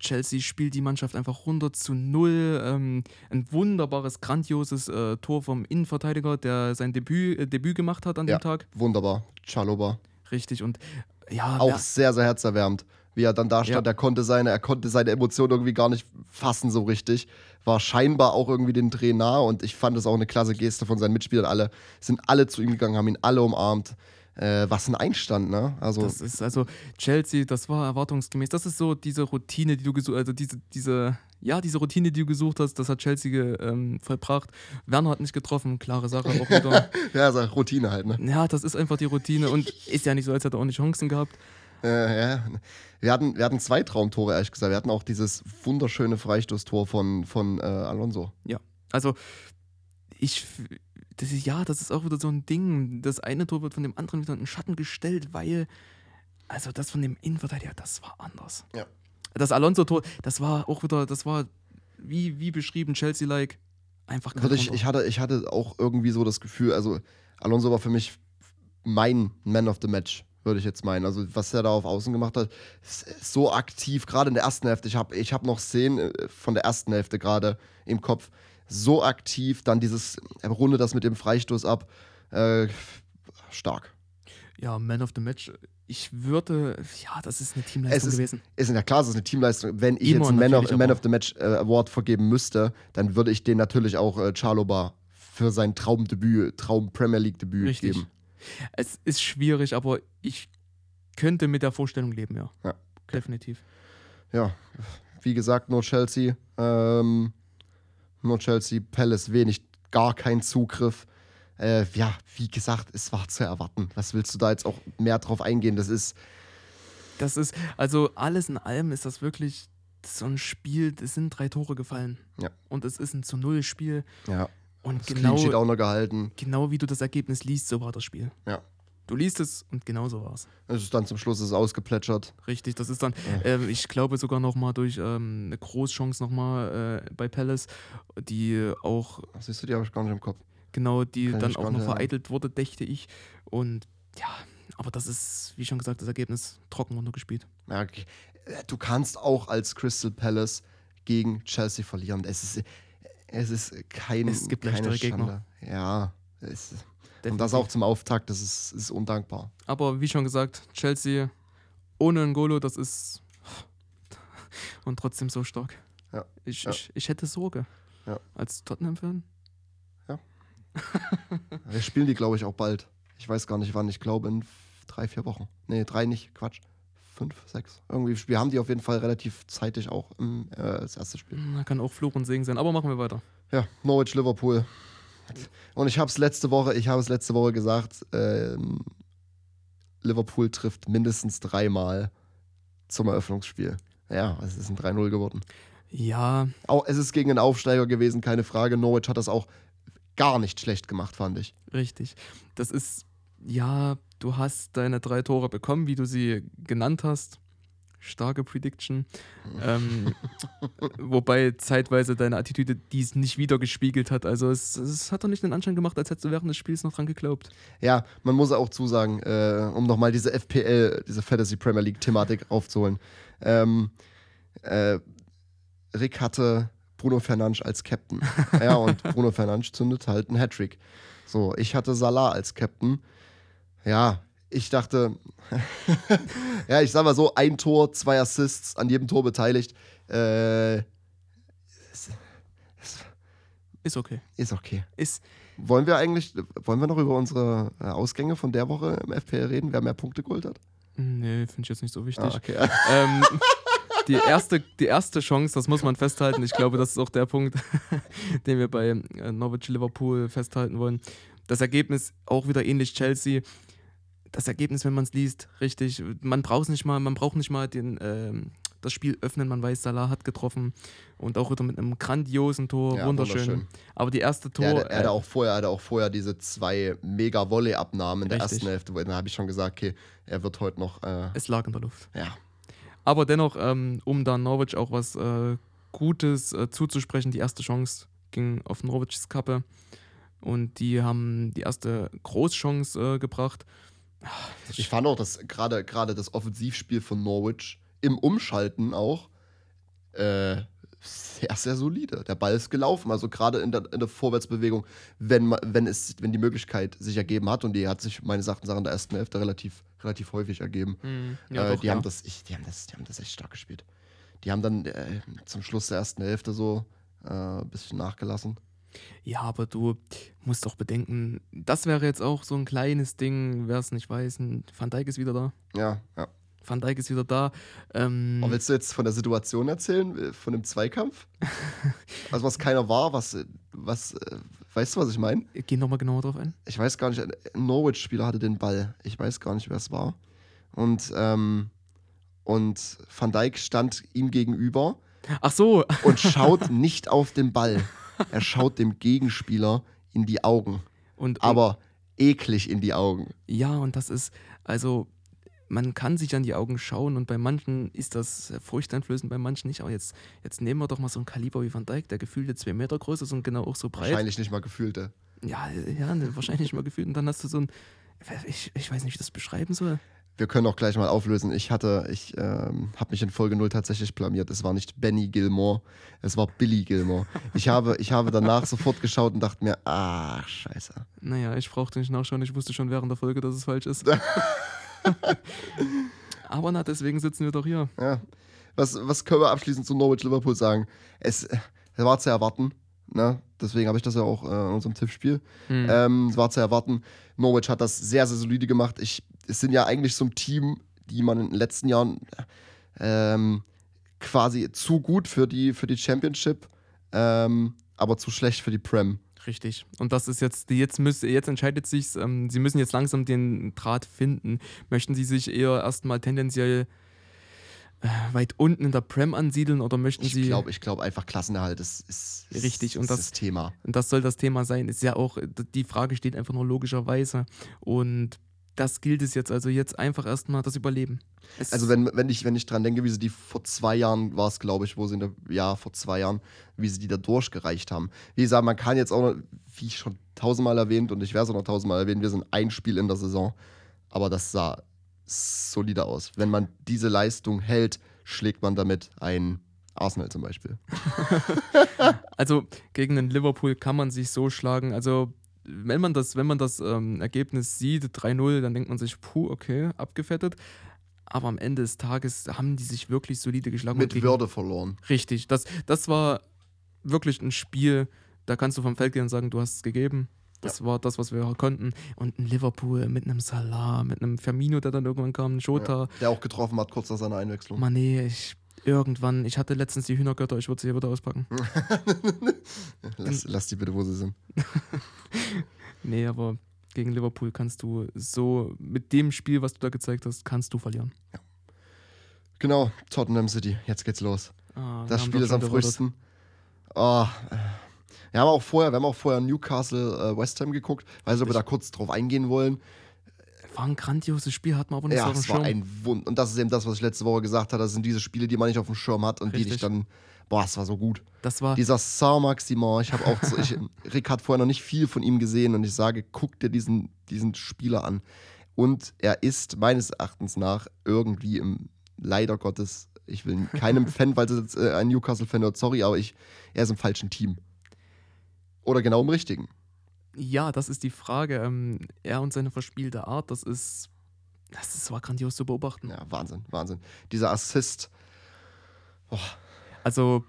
Chelsea spielt die Mannschaft einfach runter zu null. Ähm, ein wunderbares, grandioses äh, Tor vom Innenverteidiger, der sein Debüt, äh, Debüt gemacht hat an Ja. dem Tag. Wunderbar. Chaloba. Richtig. Und ja, Auch sehr, sehr herzerwärmend. Wie er dann da stand, Ja. er konnte seine, er konnte seine Emotionen irgendwie gar nicht fassen so richtig. War scheinbar auch irgendwie den Dreh nah und ich fand es auch eine klasse Geste von seinen Mitspielern. Alle sind alle zu ihm gegangen, haben ihn alle umarmt. Äh, was ein Einstand, ne? Also Das ist also Chelsea, das war erwartungsgemäß. Das ist so diese Routine, die du gesucht, also diese, diese, ja, diese Routine, die du gesucht hast, das hat Chelsea ähm, vollbracht. Werner hat nicht getroffen, klare Sache auch wieder. <laughs> ja, also Routine halt, ne? ja, das ist einfach die Routine und ist ja nicht so, als hätte er auch nicht Chancen gehabt. Äh, ja. Wir hatten, wir hatten zwei Traumtore, ehrlich gesagt. Wir hatten auch dieses wunderschöne Freistoßtor von, von äh, Alonso. Ja, also ich, das ist, ja, das ist auch wieder so ein Ding. Das eine Tor wird von dem anderen wieder in den Schatten gestellt, weil, also das von dem Innenverteidiger, das war anders. Ja. Das Alonso-Tor, das war auch wieder, das war wie, wie beschrieben, Chelsea-like. Einfach Wirklich, runter. ich, hatte, ich hatte auch irgendwie so das Gefühl, also Alonso war für mich mein Man of the Match, würde ich jetzt meinen. Also was er da auf Außen gemacht hat, so aktiv, gerade in der ersten Hälfte. Ich habe ich hab noch Szenen äh, von der ersten Hälfte gerade im Kopf. So aktiv, dann dieses, er rundet das mit dem Freistoß ab. Äh, stark. Ja, Man of the Match. Ich würde, ja, das ist eine Teamleistung Es ist- gewesen. Ist der klar, es ist eine Teamleistung. Wenn ich Immer jetzt einen Man of, Man of the Match äh, Award vergeben müsste, dann würde ich den natürlich auch äh, Chaloba für sein Traumdebüt, Traum Premier League Debüt Richtig. geben. Es ist schwierig, aber ich könnte mit der Vorstellung leben, ja. Ja. Definitiv. ja, wie gesagt, nur Chelsea. Ähm, nur Chelsea, Palace wenig, gar kein Zugriff. Äh, ja, wie gesagt, es war zu erwarten. Was willst du da jetzt auch mehr drauf eingehen? Das ist, Das ist, also alles in allem ist das wirklich so ein Spiel, es sind drei Tore gefallen. Ja. Und es ist ein zu Null Spiel. ja, Und das genau, auch noch gehalten. genau wie du das Ergebnis liest, so war das Spiel. Ja. Du liest es und genau so war es. Es ist dann zum Schluss ist es ausgeplätschert. Richtig, das ist dann, Ja. ähm, ich glaube sogar nochmal durch ähm, eine Großchance nochmal äh, bei Palace, die auch, Siehst du, die habe ich gar nicht im Kopf. genau, die Kann dann auch noch vereitelt wurde, dächte ich. Und ja, aber das ist, wie schon gesagt, das Ergebnis trocken runtergespielt. Ja, okay. Äh, du kannst auch als Crystal Palace gegen Chelsea verlieren. Es ist, es ist kein, Es gibt keine Gegner. Ja, es, Und das auch zum Auftakt, das ist, ist undankbar. Aber wie schon gesagt, Chelsea ohne Ngolo, das ist <laughs> und trotzdem so stark. Ja. Ich, Ja. Ich, ich hätte Sorge. Ja. Als Tottenham-Fan. <laughs> Wir spielen die, glaube ich, auch bald. Ich weiß gar nicht wann. Ich glaube in drei, vier Wochen. Nee, drei nicht. Quatsch. Fünf, sechs. Irgendwie. Wir haben die auf jeden Fall relativ zeitig auch im, äh, das erste Spiel. Da kann auch Fluch und Segen sein. Aber machen wir weiter. Ja, Norwich, Liverpool. Und ich habe es letzte Woche, ich habe es letzte Woche gesagt, ähm, Liverpool trifft mindestens dreimal zum Eröffnungsspiel. Ja, es ist ein 3-0 geworden. Ja, Auch, es ist gegen einen Aufsteiger gewesen, keine Frage. Norwich hat das auch gar nicht schlecht gemacht, fand ich. richtig. Das ist, ja, du hast deine drei Tore bekommen, wie du sie genannt hast. Starke Prediction. ähm, <laughs> wobei zeitweise deine Attitüde dies nicht wieder gespiegelt hat. Also es, es hat doch nicht den Anschein gemacht, als hättest du während des Spiels noch dran geglaubt. Ja, man muss auch zusagen, äh, um nochmal diese FPL, diese Fantasy Premier League Thematik <laughs> aufzuholen. Ähm, äh, Rick hatte Bruno Fernandes als Captain. <laughs> Ja, und Bruno Fernandes zündet halt einen Hattrick. So, ich hatte Salah als Captain. Ja, ich dachte, <laughs> ja, ich sag mal so, ein Tor, zwei Assists, an jedem Tor beteiligt. Äh, es Ist okay. ist okay. Ist, Wollen wir eigentlich, wollen wir noch über unsere äh, Ausgänge von der Woche im FPL reden, wer mehr Punkte geholt hat? nee, finde ich jetzt nicht so wichtig. Ah, okay. <laughs> ähm, die, erste, die erste Chance, das muss man festhalten. Ich glaube, das ist auch der Punkt, <laughs> den wir bei äh, Norwich Liverpool festhalten wollen. Das Ergebnis auch wieder ähnlich Chelsea. Das Ergebnis, wenn man es liest, richtig. Man braucht nicht mal, man braucht nicht mal den, ähm, das Spiel öffnen. Man weiß, Salah hat getroffen und auch wieder mit einem grandiosen Tor, Ja, wunderschön. wunderschön. Aber die erste Tor, Er, hatte- er, hatte äh, auch vorher, er hatte auch vorher diese zwei mega Volley-Abnahmen in der Richtig. ersten Hälfte. Da habe ich schon gesagt, okay, er wird heute noch, äh, es lag in der Luft. ja, Aber dennoch, ähm, um da Norwich auch was äh, Gutes äh, zuzusprechen, die erste Chance ging auf Norwichs Kappe. Und die haben die erste Großchance äh, gebracht. Ich fand auch, dass gerade das Offensivspiel von Norwich im Umschalten auch äh, sehr, sehr solide. Der Ball ist gelaufen, also gerade in der, in der Vorwärtsbewegung, wenn, wenn, es, wenn die Möglichkeit sich ergeben hat und die hat sich meines Erachtens in der ersten Hälfte relativ, relativ häufig ergeben. Ja, äh, doch, die, ja. haben das, ich, die, haben das, die haben das echt stark gespielt. Die haben dann äh, zum Schluss der ersten Hälfte so äh, ein bisschen nachgelassen. Ja, aber du musst auch bedenken, das wäre jetzt auch so ein kleines Ding, wer es nicht weiß. ein Van Dijk ist wieder da. Ja, ja. Van Dijk ist wieder da. Ähm, Aber willst du jetzt von der Situation erzählen, äh, von dem Zweikampf? <laughs> also was keiner war, was, äh, was, äh, weißt du, was ich meine? geh nochmal genauer drauf ein. Ich weiß gar nicht, ein Norwich-Spieler hatte den Ball. Ich weiß gar nicht, wer es war. Und, ähm, und Van Dijk stand ihm gegenüber Ach so, und schaut <laughs> nicht auf den Ball. Er schaut dem Gegenspieler in die Augen. und, und Aber eklig in die Augen. Ja, und das ist, also, man kann sich an die Augen schauen und bei manchen ist das furchteinflößend, bei manchen nicht. Aber jetzt, jetzt nehmen wir doch mal so einen Kaliber wie Van Dijk, der gefühlte zwei Meter groß ist und genau auch so breit. Wahrscheinlich nicht mal gefühlte. Ja, ja, ne, wahrscheinlich mal gefühlt. Und dann hast du so ein, ich, ich weiß nicht, wie ich das beschreiben soll. Wir können auch gleich mal auflösen. Ich hatte, ich ähm, habe mich in Folge 0 tatsächlich blamiert. Es war nicht Benny Gilmore, es war Billy Gilmore. Ich habe, ich habe danach sofort geschaut und dachte mir, ach, scheiße. Naja, ich brauchte nicht nachschauen, ich wusste schon während der Folge, dass es falsch ist. <laughs> Aber na, deswegen sitzen wir doch hier. Ja. Was, was können wir abschließend zu Norwich Liverpool sagen? Es, war zu erwarten. Ne? Deswegen habe ich das ja auch äh, in unserem Tippspiel. Hm. Ähm, es war zu erwarten. Norwich hat das sehr, sehr solide gemacht. Ich, es sind ja eigentlich so ein Team, die man in den letzten Jahren ähm, quasi zu gut für die, für die Championship, ähm, aber zu schlecht für die Prem. Richtig. Und das ist jetzt, jetzt müsste, jetzt entscheidet sich, ähm, sie müssen jetzt langsam den Draht finden. Möchten sie sich eher erstmal tendenziell äh, weit unten in der Prem ansiedeln oder möchten Ich sie. glaube ich glaub einfach, Klassenerhalt ist, ist, ist, Richtig, und ist das- das Thema. Und das soll das Thema sein. Ist ja auch, die Frage steht einfach nur logischerweise. Und das gilt es jetzt also jetzt einfach erstmal das Überleben. Es- Also wenn, wenn, ich, wenn ich dran denke, wie sie die vor zwei Jahren war es, glaube ich, wo sie in der, ja, vor zwei Jahren, wie sie die da durchgereicht haben. Wie gesagt, man kann jetzt auch noch, wie ich schon tausendmal erwähnt und ich werde es auch noch tausendmal erwähnen, wir sind ein Spiel in der Saison, aber das sah solide aus. Wenn man diese Leistung hält, schlägt man damit ein Arsenal zum Beispiel. <laughs> Also gegen den Liverpool kann man sich so schlagen. Also wenn man das, wenn man das ähm, Ergebnis sieht, 3-0, dann denkt man sich, puh, okay, abgefettet. Aber am Ende des Tages haben die sich wirklich solide geschlagen. Mit gegen- Würde verloren. Richtig, das, das war wirklich ein Spiel, da kannst du vom Feld gehen und sagen, du hast es gegeben. Das war das, was wir konnten. Und ein Liverpool mit einem Salah, mit einem Firmino, der dann irgendwann kam, ein Jota. Ja, der auch getroffen hat, kurz nach seiner Einwechslung. Mané, ich irgendwann, ich hatte letztens die Hühnergötter, ich würde sie hier wieder auspacken. <laughs> Lass, lass die bitte, wo sie sind. <laughs> Nee, aber gegen Liverpool kannst du so, mit dem Spiel, was du da gezeigt hast, kannst du verlieren. Genau, Tottenham City. Jetzt geht's los. Ah, Das Spiel ist am frühesten. Oh, äh, wir haben auch vorher, wir haben auch vorher Newcastle äh, West Ham geguckt, weiß nicht, ob wir da kurz drauf eingehen wollen. War ein grandioses Spiel, hat man aber nicht Ja, auf dem es war Schirm. ein Wund. Und das ist eben das, was ich letzte Woche gesagt habe. Das sind diese Spiele, die man nicht auf dem Schirm hat und die Richtig. dich dann. Boah, es war so gut. Das war, Dieser Saint-Maximin, ich habe auch. So, ich, <laughs> Rick hat vorher noch nicht viel von ihm gesehen und ich sage, guck dir diesen, diesen Spieler an. Und er ist meines Erachtens nach irgendwie im, leider Gottes, ich will keinem <laughs> Fan, weil es jetzt äh, ein Newcastle-Fan hört, sorry, aber ich, er ist im falschen Team. Oder genau im richtigen. Ja, das ist die Frage. Ähm, er und seine verspielte Art, das ist, das ist, war grandios zu beobachten. Ja, Wahnsinn, Wahnsinn. Dieser Assist. Also,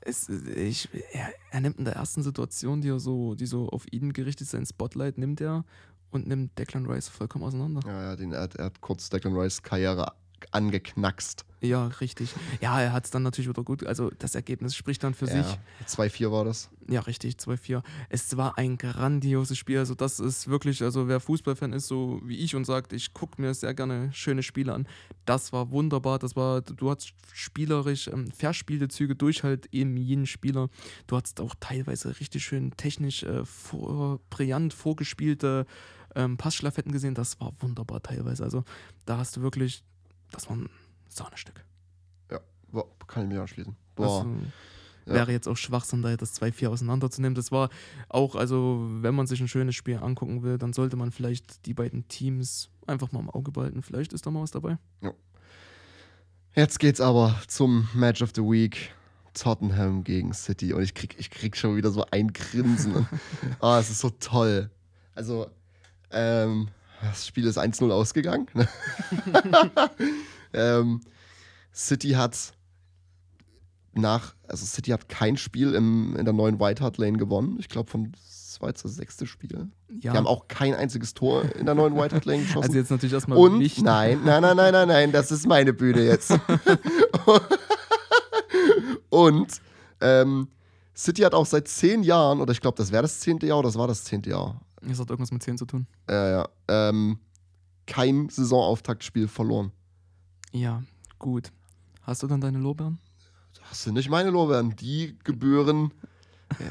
es, ich, er, er nimmt in der ersten Situation, die er so, die so auf ihn gerichtet ist, sein Spotlight nimmt er und nimmt Declan Rice vollkommen auseinander. Ja, ja den, er, hat, er hat kurz Declan Rice Karriere angeknackst. Ja, richtig. Ja, er hat es dann natürlich wieder gut. Also das Ergebnis spricht dann für sich. Ja, 2-4 war das. Ja, richtig, 2-4. Es war ein grandioses Spiel. Also, das ist wirklich, also wer Fußballfan ist, so wie ich und sagt, ich gucke mir sehr gerne schöne Spiele an. Das war wunderbar. Das war, du hattest spielerisch ähm, verspielte Züge durch halt eben jeden Spieler. Du hattest auch teilweise richtig schön technisch äh, vor, brillant vorgespielte ähm, Passschlafetten gesehen. Das war wunderbar teilweise. Also, da hast du wirklich, das war ein Sahnestück. Ja, boah, kann ich mich anschließen. Boah. Also, Ja. Wäre jetzt auch Schwachsinn, da das 2-4 auseinanderzunehmen. Das war auch, also, wenn man sich ein schönes Spiel angucken will, dann sollte man vielleicht die beiden Teams einfach mal im Auge behalten. Vielleicht ist da mal was dabei. Jetzt geht's aber zum Match of the Week. Tottenham gegen City. Und ich krieg, ich krieg schon wieder so ein Grinsen. Und, <laughs> oh, es ist so toll. Also, ähm, das Spiel ist 1-0 ausgegangen. <laughs> ähm, City hat nach, also City hat kein Spiel im, in der neuen White Hart Lane gewonnen. Ich glaube vom zweite, sechste Spiel. Ja, Die haben auch kein einziges Tor in der neuen White Hart Lane geschossen. also jetzt natürlich erstmal Und nicht. nein, nein, nein, nein, nein, nein, das ist meine Bühne jetzt. <laughs> Und ähm, City hat auch seit zehn Jahren, oder ich glaube, das wäre das zehnte Jahr oder das war das zehnte Jahr, Das hat irgendwas mit 10 zu tun. äh, ja, ähm, kein Saisonauftaktspiel verloren. Ja, gut. Hast du dann deine Lorbeeren? Das sind nicht meine Lorbeeren, die gebühren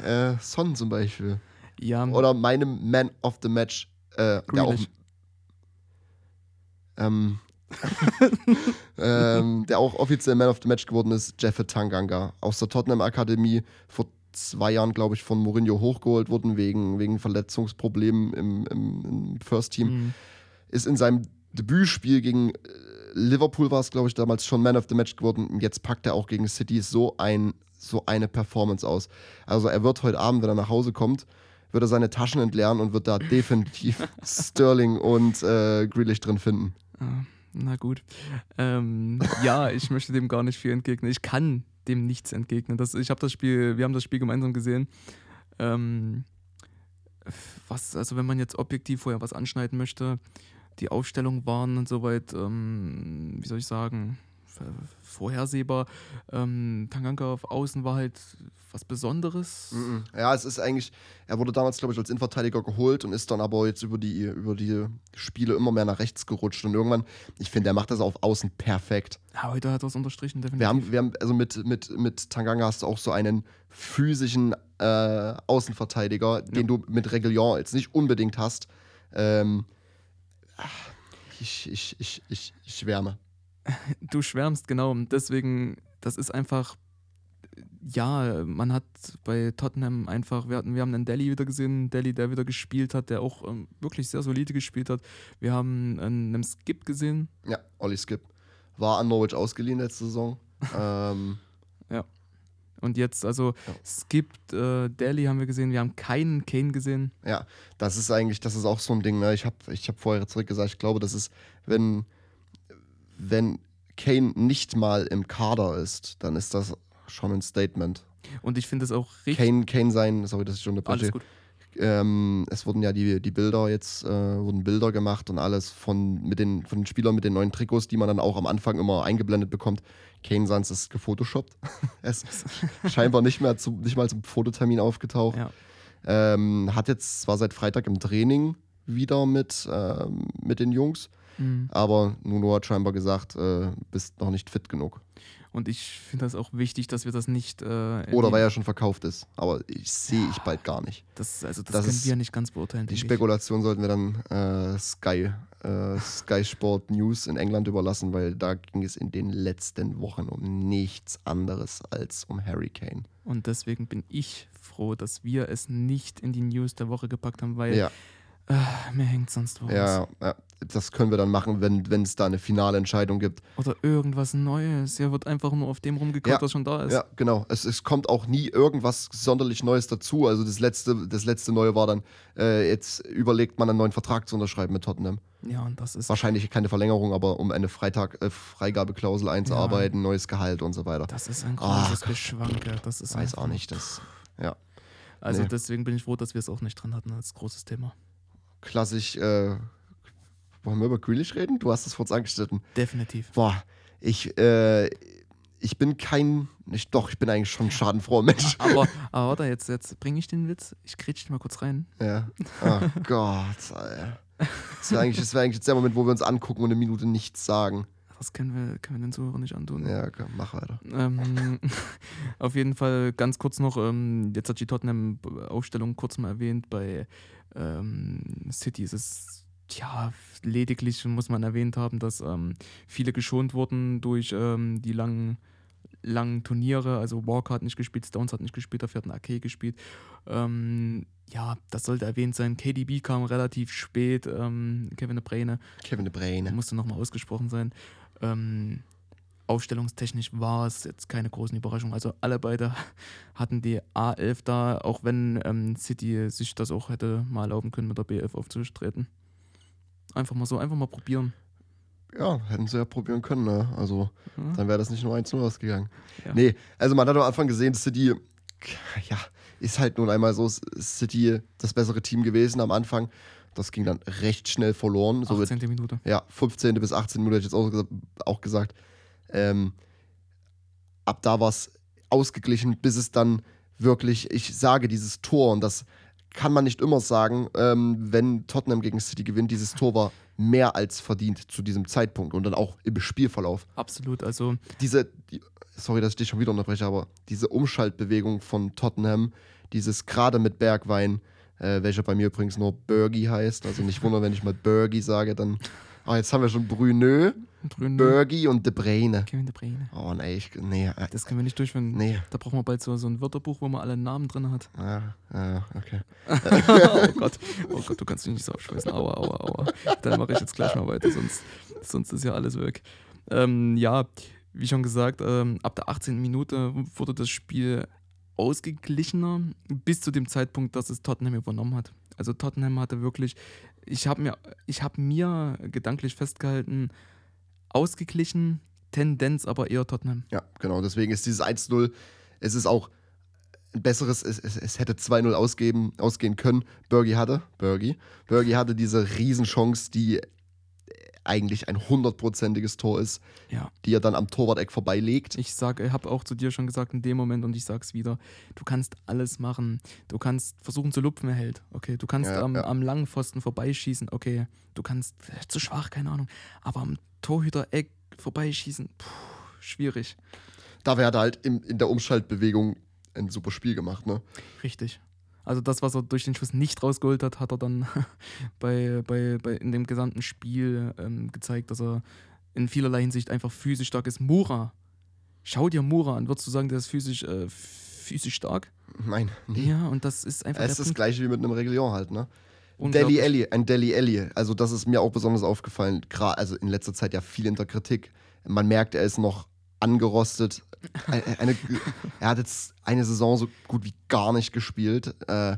äh, Son zum Beispiel. Ja, Oder meinem Man of the Match, äh, der auch, ähm, <laughs> ähm, der auch offiziell Man of the Match geworden ist, Jeffe Tanganga. Aus der Tottenham Akademie vor zwei Jahren, glaube ich, von Mourinho hochgeholt wurden wegen, wegen Verletzungsproblemen im, im, im First Team. Mhm. Ist in seinem Debütspiel gegen äh, Liverpool war es, glaube ich, damals schon Man of the Match geworden. Und Jetzt packt er auch gegen City so, ein, so eine Performance aus. Also er wird heute Abend, wenn er nach Hause kommt, wird er seine Taschen entleeren und wird da <laughs> definitiv Sterling und äh, Grealish drin finden. Ah, na gut. Ähm, ja, ich möchte dem gar nicht viel entgegnen. Ich kann dem nichts entgegnen. Das, ich habe das Spiel, wir haben das Spiel gemeinsam gesehen. Ähm, was, also wenn man jetzt objektiv vorher was anschneiden möchte, die Aufstellungen waren und soweit, ähm, wie soll ich sagen, vorhersehbar. Ähm, Tanganga auf Außen war halt was Besonderes. Ja, es ist eigentlich, er wurde damals, glaube ich, als Innenverteidiger geholt und ist dann aber jetzt über die, über die Spiele immer mehr nach rechts gerutscht. Und irgendwann, ich finde, er macht das auf Außen perfekt. Ja, heute hat er es unterstrichen, definitiv. Wir haben, wir haben also mit, mit, mit Tanganga hast du auch so einen physischen äh, Außenverteidiger, den du mit Reguilon jetzt nicht unbedingt hast. Ähm, ich, ich, ich, ich, ich schwärme. <laughs> Du schwärmst, genau. Und deswegen, das ist einfach, ja, man hat bei Tottenham einfach, wir, hatten, wir haben einen Delhi wieder gesehen, Delhi, der wieder gespielt hat, der auch ähm, wirklich sehr solide gespielt hat. Wir haben einen, einen Skip gesehen. Ja, Olli Skip war an Norwich ausgeliehen letzte Saison. <laughs> ähm, Ja. Und jetzt, also Ja. Skip, äh, Daly haben wir gesehen, wir haben keinen Kane gesehen. Ja, das ist eigentlich, das ist auch so ein Ding. Ne? Ich habe ich hab vorher zurück gesagt, ich glaube, das ist, wenn, wenn Kane nicht mal im Kader ist, dann ist das schon ein Statement. Und ich finde es auch richtig. Kane, Kane sein, sorry, dass ich schon alles unterbreche. gut. Ähm, es wurden ja die, die Bilder jetzt, äh, wurden Bilder gemacht und alles von, mit den, von den Spielern mit den neuen Trikots, die man dann auch am Anfang immer eingeblendet bekommt. Kane Sans ist gefotoshoppt. <laughs> er ist scheinbar nicht mehr zum, nicht mal zum Fototermin aufgetaucht. Ja. Ähm, hat jetzt zwar seit Freitag im Training wieder mit, ähm, mit den Jungs, Mhm. aber Nuno hat scheinbar gesagt, äh, bist noch nicht fit genug. Und ich finde das auch wichtig, dass wir das nicht. Äh, Oder weil er schon verkauft ist. Aber ich sehe ich bald gar nicht. das, also das, das können ist- wir nicht ganz beurteilen. Die denke ich. Spekulation sollten wir dann äh, Sky, äh, Sky Sport News in England überlassen, weil da ging es in den letzten Wochen um nichts anderes als um Harry Kane. Und deswegen bin ich froh, dass wir es nicht in die News der Woche gepackt haben, weil Ja, äh, mir hängt sonst wo ja, ja, das können wir dann machen, wenn wenn es da eine finale Entscheidung gibt. Oder irgendwas Neues. Hier wird einfach nur auf dem rumgekaut, Ja. was schon da ist. Ja, genau. Es, es kommt auch nie irgendwas sonderlich Neues dazu. Also das letzte, das letzte Neue war dann, äh, jetzt überlegt man einen neuen Vertrag zu unterschreiben mit Tottenham. Ja, und das ist, Wahrscheinlich keine Verlängerung, aber um eine Freitag, äh, Freigabeklausel einzuarbeiten, neues Gehalt und so weiter. das ist ein Ah, großes. Geschwanke. Das ist Ich weiß auch nicht, das ja Also Nee. deswegen bin ich froh, dass wir es auch nicht drin hatten als großes Thema. Klassisch. Äh, wollen wir über Grealish reden? Du hast es kurz angeschnitten. Definitiv. Boah, ich, äh, ich bin kein, ich, doch, ich bin eigentlich schon ein schadenfroher Mensch. <laughs> Aber, <laughs> aber warte, jetzt, jetzt bringe ich den Witz. Ich kretsch dich mal kurz rein. Ja. Oh Gott, Alter. Das wäre eigentlich, das wär eigentlich jetzt der Moment, wo wir uns angucken und eine Minute nichts sagen. Das können wir, können wir den Zuhörern nicht antun. Ja, komm, mach weiter. Ähm, <laughs> auf jeden Fall ganz kurz noch, ähm, jetzt hat die Tottenham-Aufstellung kurz mal erwähnt, bei ähm, City ist es ja lediglich, muss man erwähnt haben, dass ähm, viele geschont wurden durch ähm, die langen, langen Turniere. Also Walker hat nicht gespielt, Stones hat nicht gespielt, dafür hat ein Ake gespielt. Ähm, ja, das sollte erwähnt sein. KDB kam relativ spät, ähm, Kevin De Bruyne Kevin De Bruyne. musste nochmal ausgesprochen sein. Ähm, aufstellungstechnisch war es jetzt keine großen Überraschungen. Also alle beide <laughs> hatten die A11 da, auch wenn ähm, City sich das auch hätte mal erlauben können, mit der B11 aufzutreten. Einfach mal so, einfach mal probieren. Ja, hätten sie ja probieren können, ne? Also, Ja? dann wäre das nicht nur 1-0 ausgegangen. Ja. Nee, also man hat am Anfang gesehen, City, ja, ist halt nun einmal so, City das bessere Team gewesen am Anfang. Das ging dann recht schnell verloren. So mit 18. Minute. ja, 15. bis 18 Minuten hätte ich jetzt auch, gesa- auch gesagt. Ähm, ab da war es ausgeglichen, bis es dann wirklich, ich sage, dieses Tor, und das kann man nicht immer sagen, ähm, wenn Tottenham gegen City gewinnt, dieses Tor war mehr als verdient zu diesem Zeitpunkt und dann auch im Spielverlauf. Absolut. Also, Diese, die, sorry, dass ich dich schon wieder unterbreche, aber diese Umschaltbewegung von Tottenham, dieses gerade mit Bergwein, äh, welcher bei mir übrigens nur Bergi heißt, also nicht wundern, wenn ich mal Bergi sage, dann, ah, jetzt haben wir schon Brünn, Bergi und De Bruyne. Kevin De Bruyne. Oh nee, ich, nee, äh, Das können wir nicht durchführen. nee. Da brauchen wir bald so, so ein Wörterbuch, wo man alle Namen drin hat. Ja, ja, okay. <laughs> oh Gott, oh Gott, du kannst mich nicht so aufschmeißen. Aua, aua, aua. Dann mache ich jetzt gleich mal weiter, sonst, sonst ist ja alles weg. Ähm, ja, wie schon gesagt, ähm, ab der 18. Minute wurde das Spiel ausgeglichener, bis zu dem Zeitpunkt, dass es Tottenham übernommen hat. Also Tottenham hatte wirklich, ich habe mir, ich mir gedanklich festgehalten, ausgeglichen, Tendenz aber eher Tottenham. Ja, genau. Deswegen ist dieses 1-0, es ist auch ein besseres, es, es, es hätte 2-0 ausgeben, ausgehen können. Bergi hatte, Bergi, Bergi hatte diese Riesenchance, die eigentlich ein hundertprozentiges Tor ist, Ja. die er dann am Torwart-Eck vorbeilegt. Ich sage, habe auch zu dir schon gesagt in dem Moment und ich sag's wieder, du kannst alles machen. Du kannst versuchen zu lupfen, hält. Okay, du kannst Ja, am, ja. am langen Pfosten vorbeischießen. Okay, du kannst äh, zu schwach, keine Ahnung. Aber am Torhüter-Eck vorbeischießen, puh, schwierig. Da er halt im, in der Umschaltbewegung ein super Spiel gemacht, ne? Richtig. Also das, was er durch den Schuss nicht rausgeholt hat, hat er dann <laughs> bei, bei, bei in dem gesamten Spiel ähm, gezeigt, dass er in vielerlei Hinsicht einfach physisch stark ist. Mura, schau dir Mura an. Würdest du sagen, der ist physisch, äh, physisch stark? Nein, nee. Ja, und das ist einfach Es ist der das Punkt. gleiche wie mit einem Reguilon halt, ne? Deli Alli, ein Deli Alli. Also, das ist mir auch besonders aufgefallen. Gerade, also in letzter Zeit ja viel in der Kritik. Man merkt, er ist noch angerostet. Eine, eine, er hat jetzt eine Saison so gut wie gar nicht gespielt. Äh,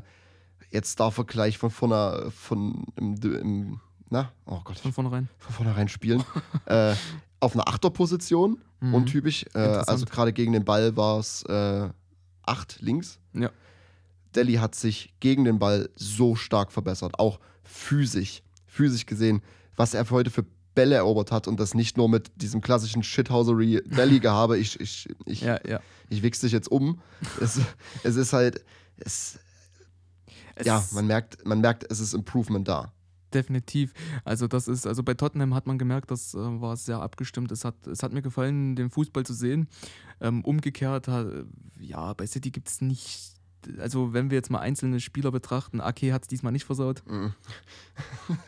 jetzt darf er gleich von vorne, von im, im, na, oh Gott, Von vornherein. von vornherein spielen. <laughs> äh, auf einer Achterposition, Mhm. untypisch. Äh, also gerade gegen den Ball war es äh, acht links. Ja. Delhi hat sich gegen den Ball so stark verbessert, auch physisch, physisch gesehen, was er für heute für Bälle erobert hat und das nicht nur mit diesem klassischen Shithousery Delhi gehabe, ich, ich, ich, Ja, ja. ich wichs dich jetzt um. Es, es ist halt, es, Es ja, man merkt, man merkt, es ist Improvement da. definitiv. Also das ist, also bei Tottenham hat man gemerkt, das äh, war sehr abgestimmt. Es hat, es hat mir gefallen, den Fußball zu sehen. Ähm, umgekehrt, hat, ja, bei City gibt es nicht. Also, wenn wir jetzt mal einzelne Spieler betrachten, Ake hat es diesmal nicht versaut. Mhm.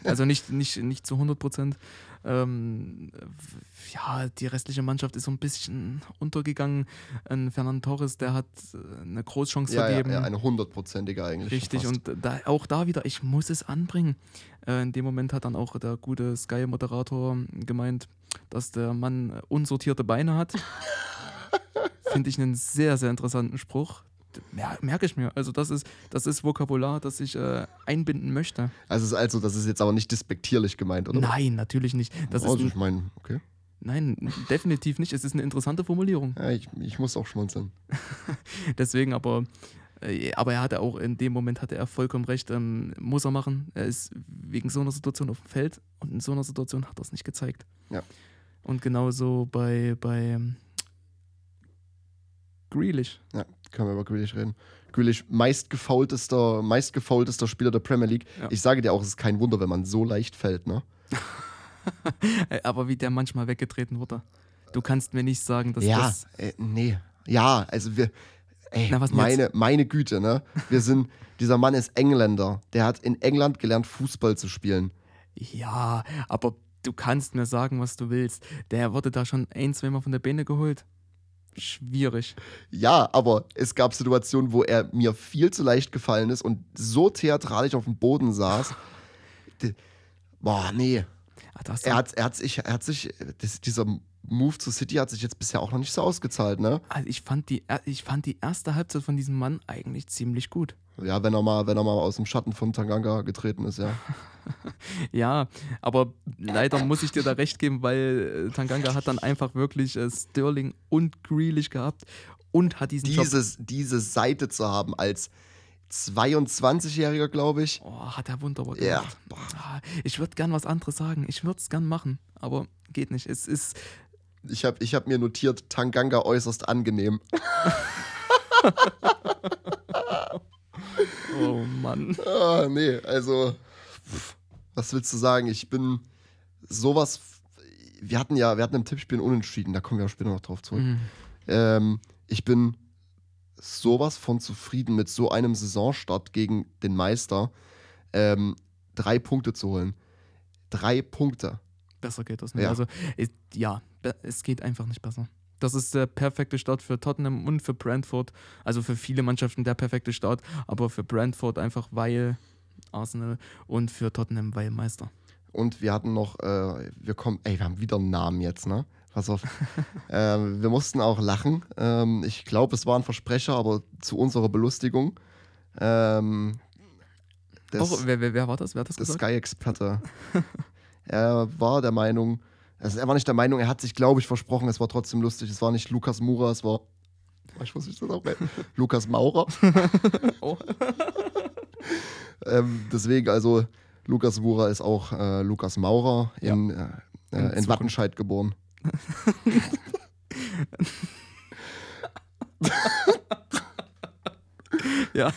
Also nicht, nicht, nicht zu 100 Prozent. Ähm, ja, die restliche Mannschaft ist so ein bisschen untergegangen. Ein Fernand Torres, der hat äh, eine Großchance Ja, vergeben. ja, eine hundertprozentige eigentlich. Richtig, fast. und da, auch da wieder, ich muss es anbringen. Äh, in dem Moment hat dann auch der gute Sky-Moderator gemeint, dass der Mann unsortierte Beine hat. <laughs> Finde ich einen sehr, sehr interessanten Spruch. Mer merke ich mir. Also, das ist, das ist Vokabular, das ich äh, einbinden möchte. Also, ist also, das ist jetzt aber nicht despektierlich gemeint, oder? Nein, natürlich nicht. Das also, ich meine, okay. Nein, definitiv nicht. Es ist eine interessante Formulierung. Ja, ich, ich muss auch schmunzeln. <laughs> Deswegen aber, äh, aber er hatte auch in dem Moment hatte er vollkommen recht, ähm, muss er machen. Er ist wegen so einer Situation auf dem Feld und in so einer Situation hat er es nicht gezeigt. Ja. Und genauso bei, bei Grealish. Ja, können wir über Grealish reden. Grealish, meistgefaultester, meistgefaultester Spieler der Premier League. Ja. Ich sage dir auch, es ist kein Wunder, wenn man so leicht fällt, ne? <laughs> Aber wie der manchmal weggetreten wurde. Du kannst mir nicht sagen, dass ja, das. äh, nee. Ja, also wir. Ey, Na, meine, meine Güte, ne? Wir sind, <laughs> dieser Mann ist Engländer. Der hat in England gelernt, Fußball zu spielen. Ja, aber du kannst mir sagen, was du willst. Der wurde da schon ein, zweimal von der Beine geholt. Schwierig. Ja, aber es gab Situationen, wo er mir viel zu leicht gefallen ist und so theatralisch auf dem Boden saß. <sighs> Boah, nee. Du- Er hat, er hat sich, er hat sich, das, dieser Move zu City hat sich jetzt bisher auch noch nicht so ausgezahlt, ne? Also ich fand, die, ich fand die erste Halbzeit von diesem Mann eigentlich ziemlich gut. Ja, wenn er mal, wenn er mal aus dem Schatten von Tanganga getreten ist, ja. <laughs> Ja, aber leider muss ich dir da recht geben, weil äh, Tanganga hat dann einfach wirklich äh, Sterling und Grealish gehabt und hat diesen Job. Dieses, diese Seite zu haben als 22-Jähriger, glaube ich. Oh, hat er wunderbar Ja. gemacht. Ah, Ich würde gern was anderes sagen. Ich würde es gern machen, aber geht nicht. Es ist. Ich habe ich hab mir notiert, Tanganga äußerst angenehm. <laughs> Oh Mann. Ah, nee, also, pff, was willst du sagen? Ich bin sowas. Wir hatten ja, wir hatten im Tippspiel Unentschieden, da kommen wir auch später noch drauf zurück. Mhm. Ähm, ich bin sowas von zufrieden mit so einem Saisonstart gegen den Meister, ähm, drei Punkte zu holen. Drei Punkte. Besser geht das nicht. Ja. Also, ja, es geht einfach nicht besser. Das ist der perfekte Start für Tottenham und für Brentford. Also für viele Mannschaften der perfekte Start, aber für Brentford einfach weil Arsenal und für Tottenham weil Meister. Und wir hatten noch, äh, wir kommen, ey, wir haben wieder einen Namen jetzt, ne? Pass auf. <laughs> ähm, wir mussten auch lachen. Ähm, ich glaube, es war ein Versprecher, aber zu unserer Belustigung. Ähm, des, Auch, wer, wer, wer war das? Wer hat das der? Sky-Experte. <laughs> er war der Meinung, also er war nicht der Meinung, er hat sich, glaube ich, versprochen, es war trotzdem lustig. Es war nicht Lukas Mura, es war, ich muss nicht das auch <laughs> Lukas Maurer. <laughs> Oh. <laughs> Ähm, deswegen, also, Lukas Mura ist auch äh, Lukas Maurer in, äh, In äh, in Zukunft. Wattenscheid geboren. Ja.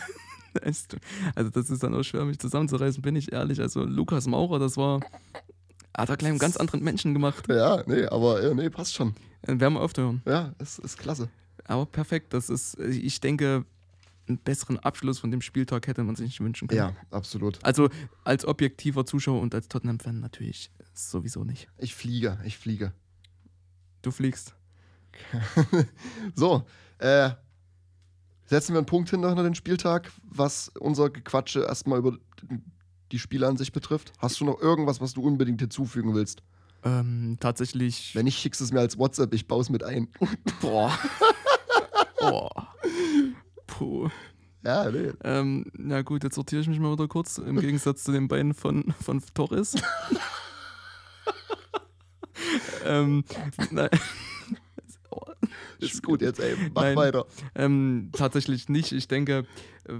Also das ist dann auch schwer, mich zusammenzureißen, bin ich ehrlich. Also Lukas Maurer, das war, hat er gleich einen ganz anderen Menschen gemacht. Ja, nee, aber äh, nee, passt schon. Äh, Werden wir öfter hören. Ja, ist, ist klasse. Aber perfekt, das ist, ich denke, einen besseren Abschluss von dem Spieltag hätte man sich nicht wünschen können. Ja, absolut. Also als objektiver Zuschauer und als Tottenham-Fan natürlich sowieso nicht. Ich fliege, ich fliege. Du fliegst. <laughs> So, äh, setzen wir einen Punkt hinter, hinter den Spieltag, was unser Gequatsche erstmal über die Spiele an sich betrifft. Hast du noch irgendwas, was du unbedingt hinzufügen willst? Ähm, tatsächlich. Wenn nicht, schickst du es mir als WhatsApp, ich baue es mit ein. <laughs> Boah. Boah. Puh. Ja, nee. Ähm, na gut, jetzt sortiere ich mich mal wieder kurz, im Gegensatz zu den beiden von, von Torres. <laughs> ähm, nein. Ist gut jetzt, ey. Mach Nein. weiter. Ähm, tatsächlich nicht. Ich denke, äh,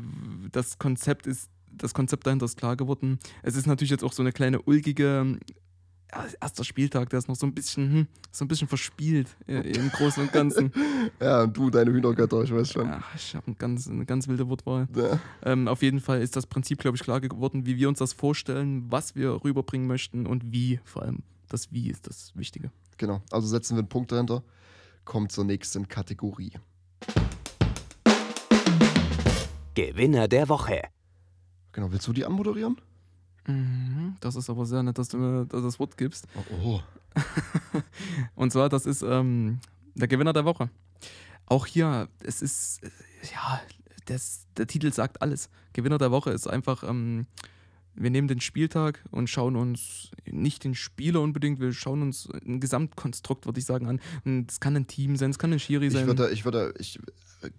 das Konzept ist, das Konzept dahinter ist klar geworden. Es ist natürlich jetzt auch so eine kleine ulgige. ja, Erster Spieltag, der ist noch so ein bisschen, hm, so ein bisschen verspielt äh, im Großen und Ganzen. <laughs> Ja, und du, deine Hühnergötter, ich weiß schon. Ach, ich habe ein ganz, eine ganz wilde Wortwahl. Ja. Ähm, auf jeden Fall ist das Prinzip, glaube ich, klar geworden, wie wir uns das vorstellen, was wir rüberbringen möchten und wie vor allem. Das Wie ist das Wichtige. Genau, also setzen wir einen Punkt dahinter. Kommt zur nächsten Kategorie. Gewinner der Woche. Genau, willst du die anmoderieren? Mhm, das ist aber sehr nett, dass du mir das Wort gibst. Oh, oh. <laughs> Und zwar, das ist ähm, der Gewinner der Woche. Auch hier, es ist, äh, ja, das, der Titel sagt alles. Gewinner der Woche ist einfach, ähm, wir nehmen den Spieltag und schauen uns nicht den Spieler unbedingt, wir schauen uns ein Gesamtkonstrukt, würde ich sagen, an. Und Es kann ein Team sein, es kann ein Schiri Ich sein. würde, ich würde, ich,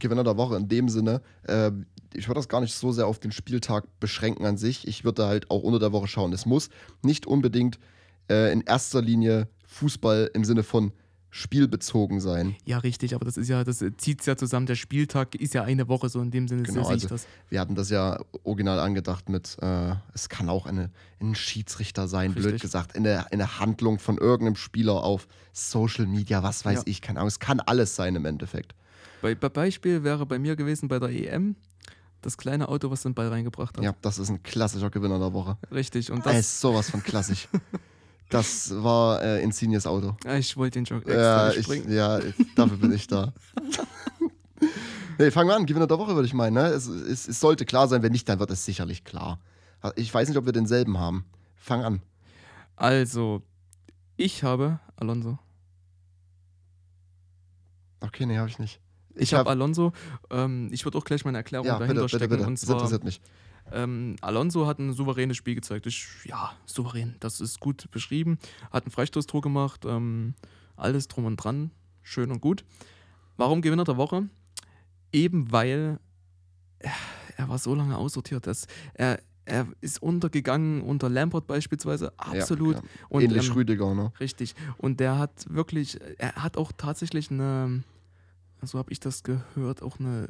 Gewinner der Woche in dem Sinne, äh, ich würde das gar nicht so sehr auf den Spieltag beschränken an sich. Ich würde halt auch unter der Woche schauen. Es muss nicht unbedingt äh, in erster Linie Fußball im Sinne von spielbezogen sein. ja, richtig, aber das ist ja, das zieht es ja zusammen. Der Spieltag ist ja eine Woche, so in dem Sinne Genau, sehe ich also das. wir hatten das ja original angedacht mit, äh, es kann auch eine, ein Schiedsrichter sein, blöd Richtig. gesagt, eine, eine Handlung von irgendeinem Spieler auf Social Media, was weiß Ja. ich, keine Ahnung. Es kann alles sein im Endeffekt. Bei, bei Beispiel wäre bei mir gewesen bei der EM das kleine Auto, was den Ball reingebracht hat. Ja, das ist ein klassischer Gewinner der Woche. Richtig. Und Das ist sowas von klassisch. <laughs> das war äh, Insignias Auto. Ah, ich wollte den Joke Ja, extra ich, ja, ich, dafür bin ich da. <laughs> nee, fangen wir an. Gewinner der Woche, würde ich meinen. Ne? Es, es, es sollte klar sein, wenn nicht, dann wird es sicherlich klar. Ich weiß nicht, ob wir denselben haben. Fang an. Also, ich habe Alonso. Okay, nee, habe ich nicht. Ich, habe Alonso. Ähm, ich würde auch gleich meine Erklärung Ja, dahinter bitte, bitte, stecken. bitte. Und Das zwar, interessiert mich. ähm, Alonso hat ein souveränes Spiel gezeigt. Ich, ja, souverän. Das ist gut beschrieben. Hat ein Freistoßtor gemacht. Ähm, alles drum und dran. Schön und gut. Warum Gewinner der Woche? Eben weil er, er war so lange aussortiert. Dass er, er ist untergegangen unter Lampert beispielsweise. Absolut. Ja, ja. Und, Ähnlich ähm, Rüdiger, ne? Richtig. Und der hat wirklich, er hat auch tatsächlich eine, so habe ich das gehört, auch eine,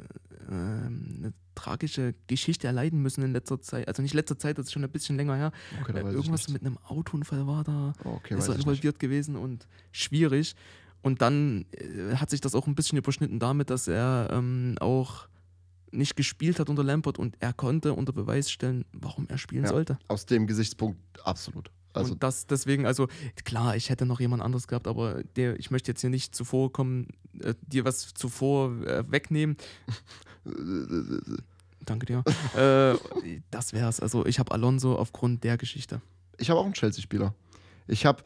ähm, eine tragische Geschichte erleiden müssen in letzter Zeit. Also nicht letzter Zeit, das ist schon ein bisschen länger her. Okay, Äh, Irgendwas mit einem Autounfall war da. Oh, okay, ist er ich nicht. involviert gewesen und schwierig. Und dann äh, hat sich das auch ein bisschen überschnitten damit, dass er ähm, auch nicht gespielt hat unter Lampert und er konnte unter Beweis stellen, warum er spielen Ja. sollte. Aus dem Gesichtspunkt absolut. Also, und das deswegen, also klar, ich hätte noch jemand anderes gehabt, aber der, ich möchte jetzt hier nicht zuvor kommen, äh, dir was zuvor äh, wegnehmen. <laughs> Danke dir. äh, das wär's. Also ich habe Alonso aufgrund der Geschichte. ich habe auch einen Chelsea-Spieler. Ich habe.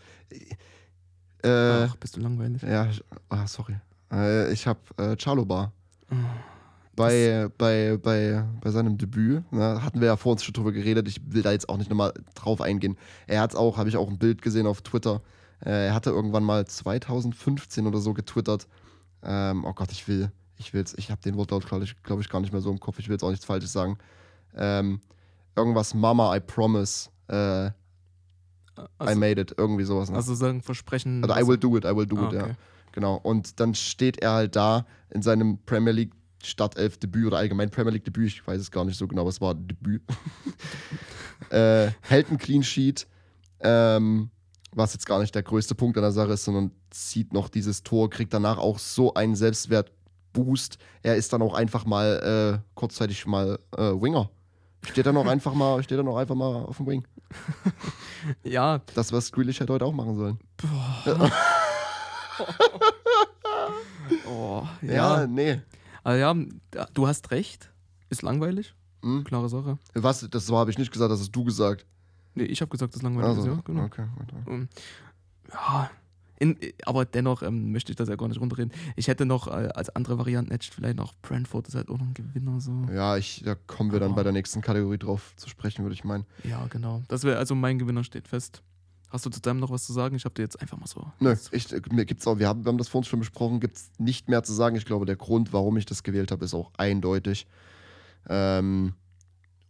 Äh, Ach, bist du langweilig. ja, ah, sorry. Äh, ich habe äh, Chalobar. Ah, bei, bei, bei, bei seinem Debüt, ne, hatten wir ja vor uns schon drüber geredet, ich will da jetzt auch nicht nochmal drauf eingehen. Er hat auch, habe ich auch ein Bild gesehen auf Twitter, äh, er hatte irgendwann mal 2015 oder so getwittert, ähm, oh Gott, ich will, ich will's, ich habe den Wortlaut, glaube ich, glaub ich, gar nicht mehr so im Kopf, ich will jetzt auch nichts Falsches sagen. Ähm, irgendwas, Mama, I promise, äh, I Also, made it, irgendwie sowas. Ne? also sagen Versprechen. Oder I will do it, I will do Ah, it, ja. okay. Genau. Und dann steht er halt da in seinem Premier League Startelf-Debüt oder allgemein Premier League-Debüt, ich weiß es gar nicht so genau, es war Debüt. <laughs> äh, hält ein Clean Sheet, ähm, was jetzt gar nicht der größte Punkt an der Sache ist, sondern zieht noch dieses Tor, kriegt danach auch so einen Selbstwertboost. Er ist dann auch einfach mal äh, kurzzeitig mal äh, Winger. Steht dann auch einfach mal, steht dann auch einfach mal auf dem Wing. <laughs> Ja, Das, was Grealish hätte heute auch machen sollen. <laughs> oh, Ja, ja. nee. Also ja, du hast recht. Ist langweilig. Hm? Klare Sache. Was? Das habe ich nicht gesagt, das hast du gesagt. Nee, ich habe gesagt, das ist langweilig. Also, ist, ja, genau. okay. warte. Ähm, ja, in, aber dennoch ähm, möchte ich das ja gar nicht runterreden. Ich hätte noch äh, als andere Varianten hätte ich vielleicht noch Brentford ist halt auch noch ein Gewinner so. Ja, ich, da kommen wir dann Aber- bei der nächsten Kategorie drauf zu sprechen, würde ich meinen. Ja, genau. Das wäre also mein Gewinner steht fest. Hast du zu deinem noch was zu sagen? Ich habe dir jetzt einfach mal so. Nö, ich, äh, mir gibt's auch, wir haben, wir haben das vorhin schon besprochen, gibt es nicht mehr zu sagen. Ich glaube, der Grund, warum ich das gewählt habe, ist auch eindeutig. Ähm,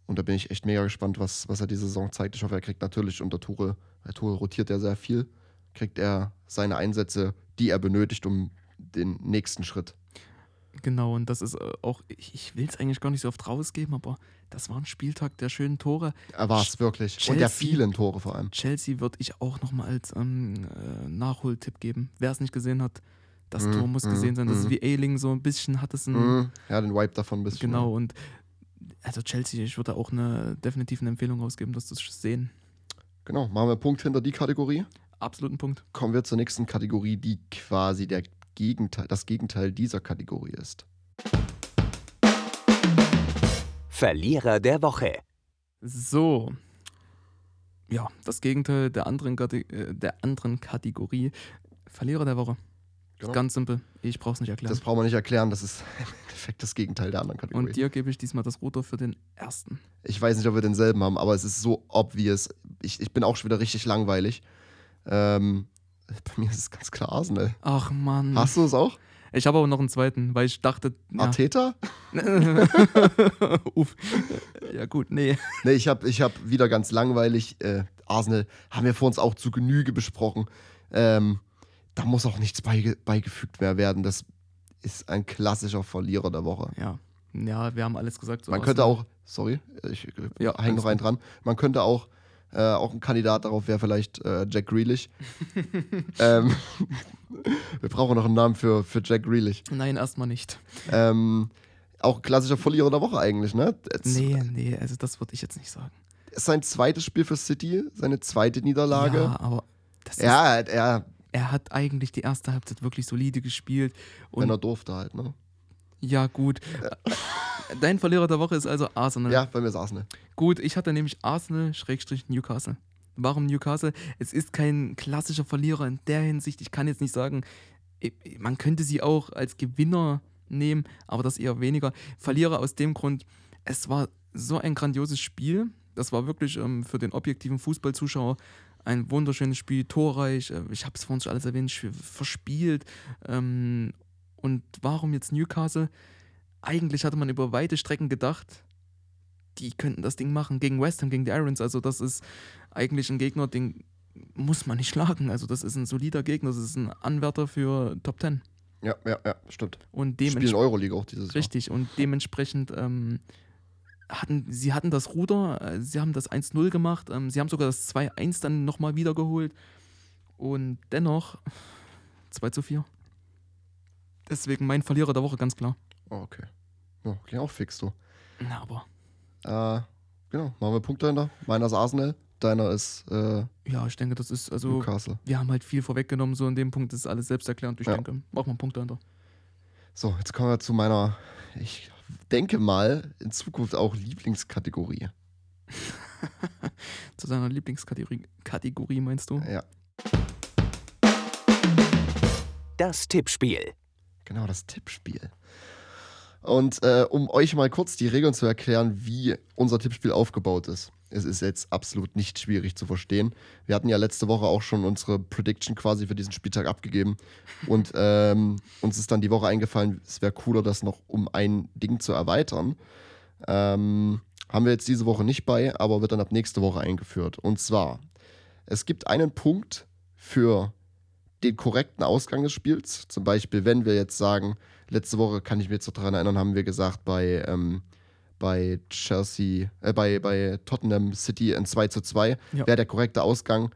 und da bin ich echt mega gespannt, was, was er diese Saison zeigt. Ich hoffe, er kriegt natürlich unter Tore, bei Tore rotiert er sehr viel, kriegt er seine Einsätze, die er benötigt, um den nächsten Schritt. Genau, und das ist äh, auch, ich, ich will es eigentlich gar nicht so oft rausgeben, aber das war ein Spieltag der schönen Tore. Er war es wirklich. Und der Chelsea- vielen Tore vor allem. Chelsea würde ich auch nochmal als ähm, äh, Nachholtipp geben. Wer es nicht gesehen hat, das Mhm, Tor muss mhm, gesehen sein. Das ist mhm. wie Ailing so ein bisschen, hat es ein. Mhm. Ja, den Wipe davon ein bisschen. Genau, und also Chelsea, ich würde auch eine definitiv eine Empfehlung rausgeben, das zu sehen. Genau, machen wir einen Punkt hinter die Kategorie. Absoluten Punkt. Kommen wir zur nächsten Kategorie, die quasi der Gegenteil, das Gegenteil dieser Kategorie ist. Verlierer der Woche. So. Ja, das Gegenteil der anderen, Kate äh, der anderen Kategorie. Verlierer der Woche. Genau. Ganz simpel. Ich brauche es nicht erklären. Das brauchen wir nicht erklären, das ist <laughs> im Endeffekt das Gegenteil der anderen Kategorie. Und dir gebe ich diesmal das Ruder für den ersten. Ich weiß nicht, ob wir denselben haben, aber es ist so obvious. Ich, ich bin auch schon wieder richtig langweilig. Ähm, <laughs> bei mir ist es ganz klar Arsenal. Ach Mann. Hast du es auch? Ich habe aber noch einen zweiten, weil ich dachte. Ja. Arteta? <laughs> Uff. Ja, gut, nee. Nee, ich habe ich hab wieder ganz langweilig. Äh, Arsenal haben wir vor uns auch zu Genüge besprochen. Ähm, da muss auch nichts beige beigefügt mehr werden. Das ist ein klassischer Verlierer der Woche. Ja. Ja, wir haben alles gesagt. so Man könnte auch, sorry, ich Ja, hänge noch einen dran. Man könnte auch, äh, auch ein Kandidat darauf wäre vielleicht äh, Jack Grealish. <laughs> ähm, <laughs> wir brauchen noch einen Namen für, für Jack Grealish. Nein, erstmal nicht. Ähm, auch klassischer Verlierer der Woche eigentlich, ne? Jetzt Nee, nee, also das würde ich jetzt nicht sagen. ist sein zweites Spiel für City, seine zweite Niederlage. Ja, aber das ist, Ja, er, er hat eigentlich die erste Halbzeit wirklich solide gespielt. wenn er durfte halt, ne? ja, gut. <laughs> Dein Verlierer der Woche ist also Arsenal. Ja, bei mir ist Arsenal. Gut, ich hatte nämlich Arsenal-Newcastle. Warum Newcastle? Es ist kein klassischer Verlierer in der Hinsicht. Ich kann jetzt nicht sagen, man könnte sie auch als Gewinner nehmen, aber das eher weniger. Verlierer aus dem Grund, es war so ein grandioses Spiel. Das war wirklich ähm, für den objektiven Fußballzuschauer ein wunderschönes Spiel, torreich. Äh, Ich habe es vorhin schon alles erwähnt, verspielt. Ähm, und warum jetzt Newcastle? Eigentlich hatte man über weite Strecken gedacht, die könnten das Ding machen gegen West Ham, gegen die Irons. Also das ist eigentlich ein Gegner, den muss man nicht schlagen. Also das ist ein solider Gegner, das ist ein Anwärter für Top 10. Ja, ja, ja, stimmt. Und Spielen dementsprechend Euroleague auch dieses Jahr. richtig und dementsprechend ähm, hatten sie hatten das Ruder, äh, sie haben das 1-0 gemacht, ähm, sie haben sogar das 2-1 dann nochmal wiedergeholt und dennoch 2 zu 4. Deswegen mein Verlierer der Woche ganz klar. Oh, okay. Ja, klingt auch fix, du. Na, aber Äh, genau, machen wir Punkte hinter. Meiner ist Arsenal, deiner ist äh, ja, ich denke, das ist also Newcastle. wir haben halt viel vorweggenommen, so in dem Punkt ist alles selbsterklärend. Ich Ja. denke, machen wir einen Punkt dahinter. So, jetzt kommen wir zu meiner, ich denke mal, in Zukunft auch Lieblingskategorie. <laughs> Zu seiner Lieblingskategorie Kategorie, meinst du? Ja, Das Tippspiel. genau, das Tippspiel. Und äh, um euch mal kurz die Regeln zu erklären, wie unser Tippspiel aufgebaut ist. Es ist jetzt absolut nicht schwierig zu verstehen. Wir hatten ja letzte Woche auch schon unsere Prediction quasi für diesen Spieltag abgegeben. Und <laughs> ähm, uns ist dann die Woche eingefallen, es wäre cooler, das noch um ein Ding zu erweitern. Ähm, haben wir jetzt diese Woche nicht bei, aber wird dann ab nächste Woche eingeführt. Und zwar, es gibt einen Punkt für den korrekten Ausgang des Spiels. Zum Beispiel, wenn wir jetzt sagen, letzte Woche kann ich mich jetzt noch daran erinnern, haben wir gesagt, bei, ähm, bei Chelsea, äh, bei, bei Tottenham City ein 2 zu 2 Ja. wäre der korrekte Ausgang,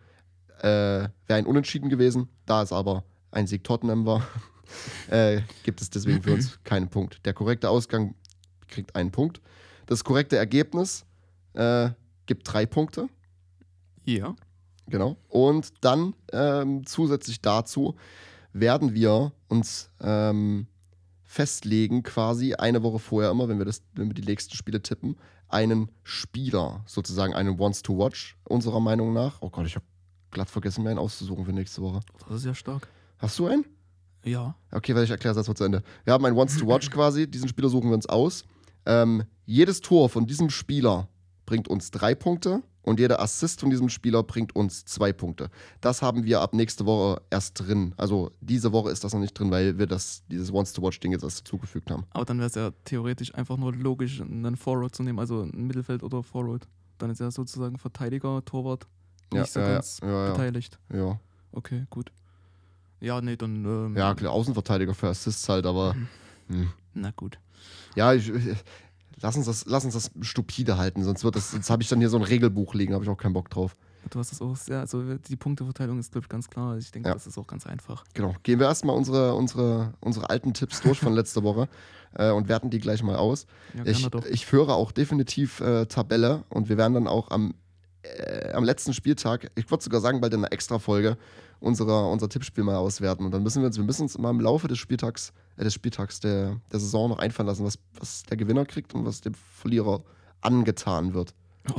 äh, wäre ein Unentschieden gewesen. Da es aber ein Sieg Tottenham war, <laughs> äh, gibt es deswegen für uns <clears throat> keinen Punkt. Der korrekte Ausgang kriegt einen Punkt. Das korrekte Ergebnis äh, gibt drei Punkte. Ja. Genau. Und dann ähm, zusätzlich dazu werden wir uns ähm, festlegen, quasi eine Woche vorher immer, wenn wir, das, wenn wir die nächsten Spiele tippen, einen Spieler, sozusagen einen Wants to Watch, unserer Meinung nach. Oh Gott, ich habe glatt vergessen, mir einen auszusuchen für nächste Woche. Das ist ja stark. Hast du einen? Ja. Okay, weil ich erkläre das mal zu Ende. Wir haben einen Wants to Watch quasi, diesen Spieler suchen wir uns aus. Ähm, jedes Tor von diesem Spieler bringt uns drei Punkte und jeder Assist von diesem Spieler bringt uns zwei Punkte. Das haben wir ab nächste Woche erst drin. Also diese Woche ist das noch nicht drin, weil wir das, dieses Once-to-Watch-Ding jetzt erst zugefügt haben. Aber dann wäre es ja theoretisch einfach nur logisch, einen Forward zu nehmen, also ein Mittelfeld oder Forward. Dann ist er sozusagen Verteidiger, Torwart, Ja, nicht so ja, ja, ganz ja, ja. beteiligt. Ja, Okay, gut. Ja, nee, dann. Ähm, ja klar, Außenverteidiger für Assists halt, aber hm. Na gut. ja, ich, lass, uns das, lass uns das stupide halten, sonst wird das, sonst habe ich dann hier so ein Regelbuch liegen, habe ich auch keinen Bock drauf. Du hast das auch sehr, also die Punkteverteilung ist, glaube ich, ganz klar. Ich denke, Ja. das ist auch ganz einfach. Genau. Gehen wir erstmal unsere, unsere, unsere alten Tipps durch von letzter Woche <laughs> äh, und werten die gleich mal aus. Ja, Ich, ich führe auch definitiv äh, Tabelle und wir werden dann auch am, äh, am letzten Spieltag, ich würde sogar sagen, bald in einer Extra-Folge, unserer, unser Tippspiel mal auswerten. Und dann müssen wir uns, wir müssen uns mal im Laufe des Spieltags, äh, des Spieltags der, der Saison noch einfallen lassen, was, was der Gewinner kriegt und was dem Verlierer angetan wird. <laughs>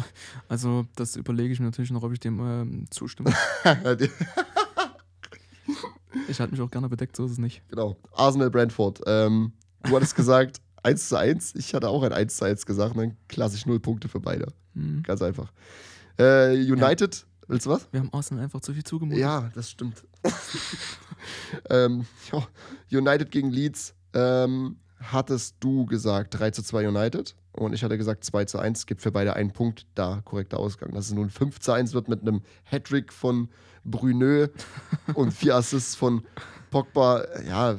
Also, das überlege ich mir natürlich noch, ob ich dem ähm, zustimme. <laughs> ich halte mich auch gerne bedeckt, so ist es nicht. genau. Arsenal Brentford. Ähm, du hattest gesagt <laughs> 1 zu 1. Ich hatte auch ein 1 zu 1 gesagt. Dann klassisch null Punkte für beide. Hm. Ganz einfach. Äh, United, willst du was? Wir haben Arsenal einfach zu viel zugemutet. Ja, das stimmt. <laughs> ähm, United gegen Leeds. Ähm, hattest du gesagt 3 zu 2 United und ich hatte gesagt 2 zu 1. Gibt für beide einen Punkt. Da korrekter Ausgang. Dass es nun 5 zu 1 wird mit einem Hattrick von Brunö <laughs> und vier Assists von Pogba. Ja,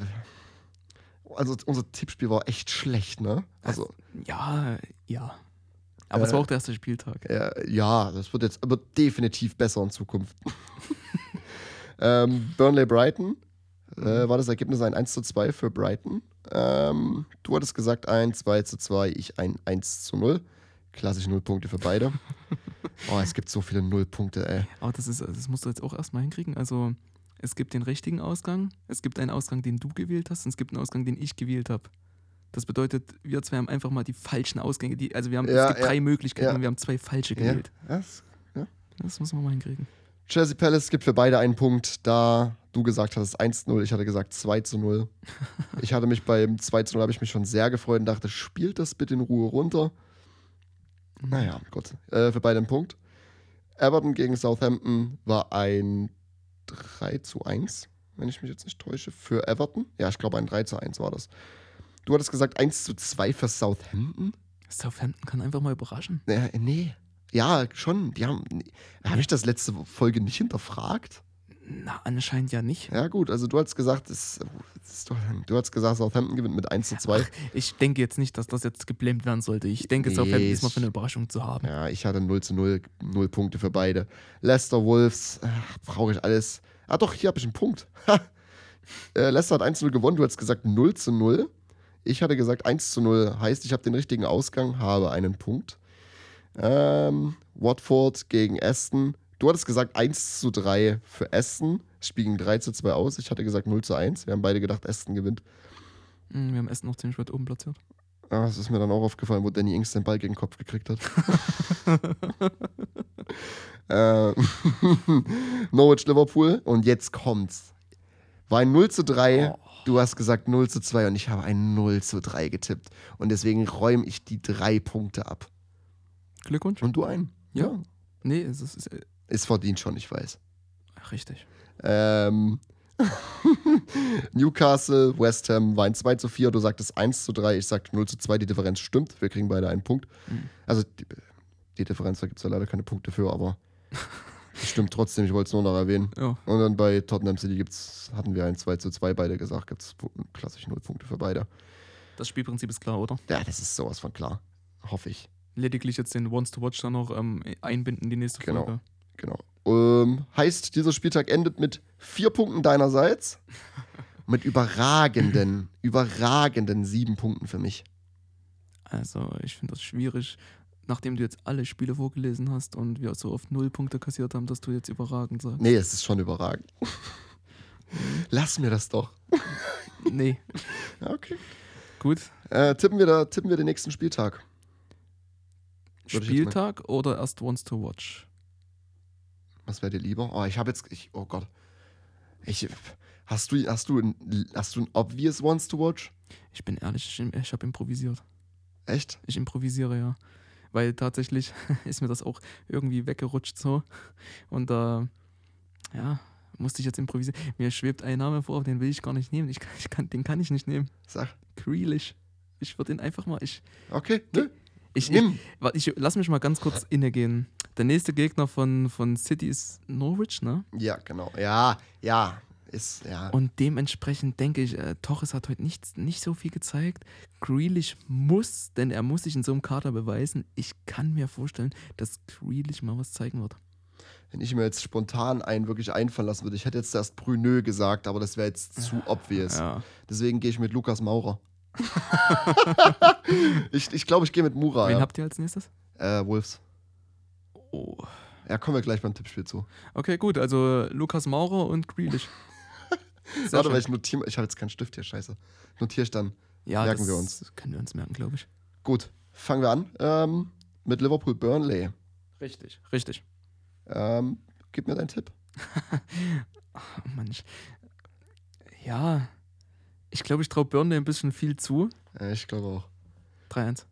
also unser Tippspiel war echt schlecht, ne? Also, Ja, ja. Aber es Äh, war auch der erste Spieltag. äh, ja, das wird jetzt aber definitiv besser in Zukunft. <laughs> ähm, Burnley Brighton äh, war das Ergebnis ein 1 zu 2 für Brighton. Ähm, du hattest gesagt ein 2 zu 2, ich ein 1 zu 0. Klassisch null Punkte für beide. <laughs> Oh, es gibt so viele Nullpunkte, ey. Aber das, ist, das musst du jetzt auch erstmal hinkriegen. Also, es gibt den richtigen Ausgang, es gibt einen Ausgang, den du gewählt hast, und es gibt einen Ausgang, den ich gewählt habe. Das bedeutet, wir zwei haben einfach mal die falschen Ausgänge. Die, also wir haben Ja, es gibt ja, drei Möglichkeiten ja. und wir haben zwei falsche gewählt. das, Das muss man mal hinkriegen. Chelsea Palace gibt für beide einen Punkt, da du gesagt hattest 1 zu 0, ich hatte gesagt 2 zu 0. <laughs> Ich hatte mich beim 2 zu 0 habe ich mich schon sehr gefreut und dachte, spielt das bitte in Ruhe runter. Naja, gut. Äh, für beide ein Punkt. Everton gegen Southampton war ein 3 zu 1, wenn ich mich jetzt nicht täusche, für Everton. Ja, ich glaube ein 3 zu 1 war das. Du hattest gesagt 1 zu 2 für Southampton? Southampton kann einfach mal überraschen. Nee, nee. Ja, schon. Die haben. Nee. Habe ich das letzte Folge nicht hinterfragt? Na, anscheinend ja nicht. Ja, gut, also du hast gesagt, es, es doch, du hast gesagt, Southampton gewinnt mit 1 zu 2. Ich denke jetzt nicht, dass das jetzt geblämt werden sollte. Ich denke, Nee, Southampton ist mal für eine Überraschung zu haben. Ja, ich hatte 0 zu 0, 0 Punkte für beide. Leicester Wolves, ach, brauche ich alles. Ah, doch, hier habe ich einen Punkt. <laughs> Äh, Leicester hat 1 zu 0 gewonnen, du hast gesagt 0 zu 0. Ich hatte gesagt 1 zu 0, heißt, ich habe den richtigen Ausgang, habe einen Punkt. Ähm, Watford gegen Aston. Du hattest gesagt 1 zu 3 für Aston. Spiel ging 3 zu 2 aus. Ich hatte gesagt 0 zu 1. Wir haben beide gedacht, Aston gewinnt. Hm, Wir haben Essen noch ziemlich weit oben platziert. Ah, das ist mir dann auch aufgefallen, wo Danny Ings den Ball gegen den Kopf gekriegt hat. <laughs> <laughs> äh, <laughs> Norwich Liverpool und jetzt kommt's. War ein 0 zu 3. Oh. Du hast gesagt 0 zu 2 und ich habe ein 0 zu 3 getippt. Und deswegen räume ich die drei Punkte ab. Glückwunsch. Und du ein. Ja. Nee, es ist, ist äh, Ist verdient schon, ich weiß. richtig. Ähm, <laughs> Newcastle, West Ham war ein 2 zu 4. Du sagtest 1 zu 3. Ich sagte 0 zu 2. Die Differenz stimmt. Wir kriegen beide einen Punkt. Mhm. Also die, die Differenz, da gibt es ja leider keine Punkte für, aber <laughs> stimmt trotzdem. Ich wollte es nur noch erwähnen. Ja. Und dann bei Tottenham City gibt's, hatten wir ein 2 zu 2 beide gesagt. Gibt es klassisch 0 Punkte für beide. Das Spielprinzip ist klar, oder? Ja, das ist sowas von klar. Hoffe ich. Lediglich jetzt den Once to Watch dann noch ähm, einbinden in die nächste Genau. Folge. Genau. Ähm, heißt, dieser Spieltag endet mit vier Punkten deinerseits. <laughs> mit überragenden, überragenden sieben Punkten für mich. Also, ich finde das schwierig, nachdem du jetzt alle Spiele vorgelesen hast und wir so oft null Punkte kassiert haben, dass du jetzt überragend sagst. Nee, es ist schon überragend. <laughs> Lass mir das doch. <laughs> Nee. Okay. Gut. Äh, tippen, wir da, tippen wir den nächsten Spieltag. Würde Spieltag oder erst Once to Watch? Was wäre dir lieber? Oh, ich habe jetzt. Ich, oh Gott. Ich, hast, du, hast, du ein, hast du ein obvious Ones to watch? Ich bin ehrlich, ich, ich habe improvisiert. Echt? Ich improvisiere ja. Weil tatsächlich <laughs> ist mir das auch irgendwie weggerutscht so. Und da, ja, musste ich jetzt improvisieren. Mir schwebt ein Name vor, den will ich gar nicht nehmen. Ich, kann- ich kann, den kann ich nicht nehmen. Sag. Grealish. Ich würde ihn einfach mal. Ich, Okay, ne? ich, ich, Nimm. warte, ich lass mich mal ganz kurz innegehen. Der nächste Gegner von, von City ist Norwich, ne? Ja, genau. Ja, ja. Ist, ja. Und dementsprechend denke ich, äh, Torres hat heute nicht, nicht so viel gezeigt. Grealish muss, denn er muss sich in so einem Kader beweisen. Ich kann mir vorstellen, dass Grealish mal was zeigen wird. Wenn ich mir jetzt spontan einen wirklich einfallen lassen würde, ich hätte jetzt erst Brünö gesagt, aber das wäre jetzt zu obvious. Ja. Deswegen gehe ich mit Lukas Maurer. <laughs> ich ich glaube, ich gehe mit Mura. Wen Ja. habt ihr als nächstes? Äh, Wolves. Oh. Ja, kommen wir gleich beim Tippspiel zu. Okay, gut, also Lukas Maurer und Grealish. Sehr Warte, schön. weil ich notiere. Ich habe jetzt keinen Stift hier, scheiße. Notiere ich dann. ja, merken das wir uns. Können wir uns merken, glaube ich. Gut, fangen wir an. Ähm, mit Liverpool Burnley. Richtig. Richtig. Ähm, gib mir deinen Tipp. <laughs> Oh Mann, ich, ja, ich glaube, ich traue Burnley ein bisschen viel zu. Ich glaube auch. 3-1.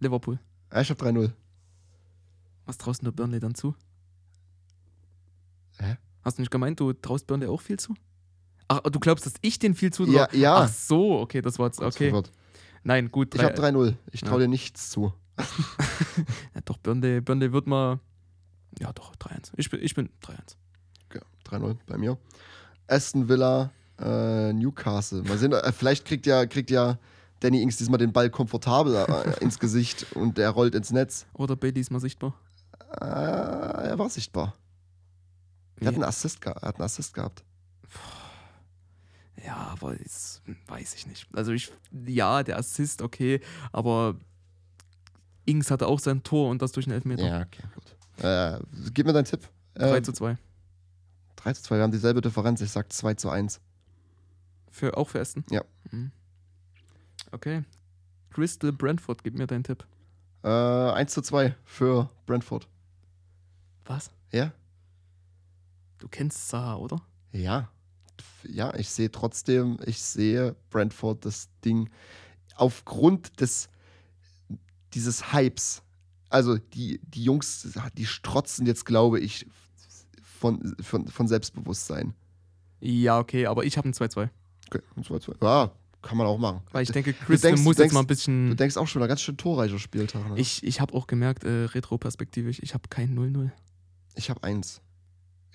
Liverpool. Ich habe 3-0. Was traust du Burnley dann zu? Hä? Hast du nicht gemeint, du traust Burnley auch viel zu? Ach, du glaubst, dass ich den viel zu Ja, ja. Ach so, okay, das war jetzt, Kurz okay. Nein, gut. Ich drei- habe 3-0. Ich traue Ja. dir nichts zu. <laughs> ja, doch, Burnley, Burnley wird mal, ja doch, 3-1. Ich bin, ich bin 3-1. Okay, 3-0 bei mir. Aston Villa, äh, Newcastle. Mal sehen, äh, vielleicht kriegt ja, kriegt ja Danny Ings diesmal den Ball komfortabel äh, <laughs> ins Gesicht und er rollt ins Netz. Oder Bailey ist mal sichtbar. Äh, er war sichtbar. Er hat Ja. einen Assist, er hat einen Assist gehabt. Ja, aber das weiß ich nicht. Also ich, ja, der Assist, okay, aber Ings hatte auch sein Tor und das durch einen Elfmeter. Ja, okay, gut. Äh, gib mir deinen Tipp. 3 Äh, zu 2. 3 zu 2, wir haben dieselbe Differenz. Ich sag 2 zu 1. Für, auch für Aston? Ja. Mhm. Okay. Crystal Brentford, gib mir deinen Tipp. Äh, 1 zu 2 für Brentford. Was? Ja? Du kennst Saha, oder? Ja. Ja, ich sehe trotzdem, ich sehe Brentford das Ding aufgrund des dieses Hypes. Also die, die Jungs, die strotzen jetzt, glaube ich, von, von, von Selbstbewusstsein. Ja, okay, aber ich habe ein 2-2. Okay, 2 2. Ja, kann man auch machen. Weil ich denke, Crystal denkst- muss du jetzt mal ein denkst- bisschen. Du denkst auch schon, ein ganz schön torreicher Spieltag. Ne? Ich, ich habe auch gemerkt, äh, retroperspektivisch, ich habe kein 0-0. ich habe eins.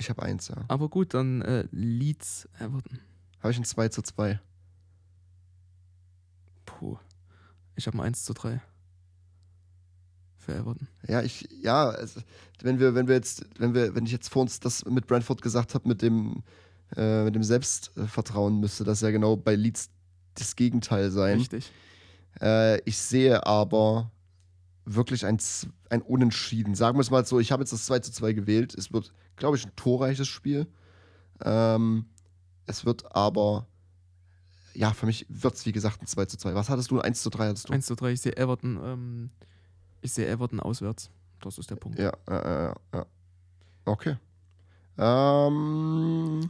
Ich habe eins, ja. Aber gut, dann äh, Leeds Everton. Habe ich ein 2 zu 2. Puh. Ich habe ein 1 zu 3. Für Everton. Ja, ich, ja, also, wenn wir, wenn wir jetzt, wenn wir, wenn ich jetzt vor uns das mit Brentford gesagt habe, mit dem, äh, mit dem Selbstvertrauen, müsste das ja genau bei Leeds das Gegenteil sein. Richtig. Äh, ich sehe aber wirklich ein, ein Unentschieden. Sagen wir es mal so, ich habe jetzt das 2 zu 2 gewählt. Es wird, glaube ich, ein torreiches Spiel. Ähm, es wird aber, ja, für mich wird es, wie gesagt, ein 2 zu 2. Was hattest du? Ein 1 zu 3 hattest du? 1 zu 3, ich sehe Everton, ähm, ich sehe Everton auswärts. Das ist der Punkt. Ja, ja, ja. Okay. Ähm.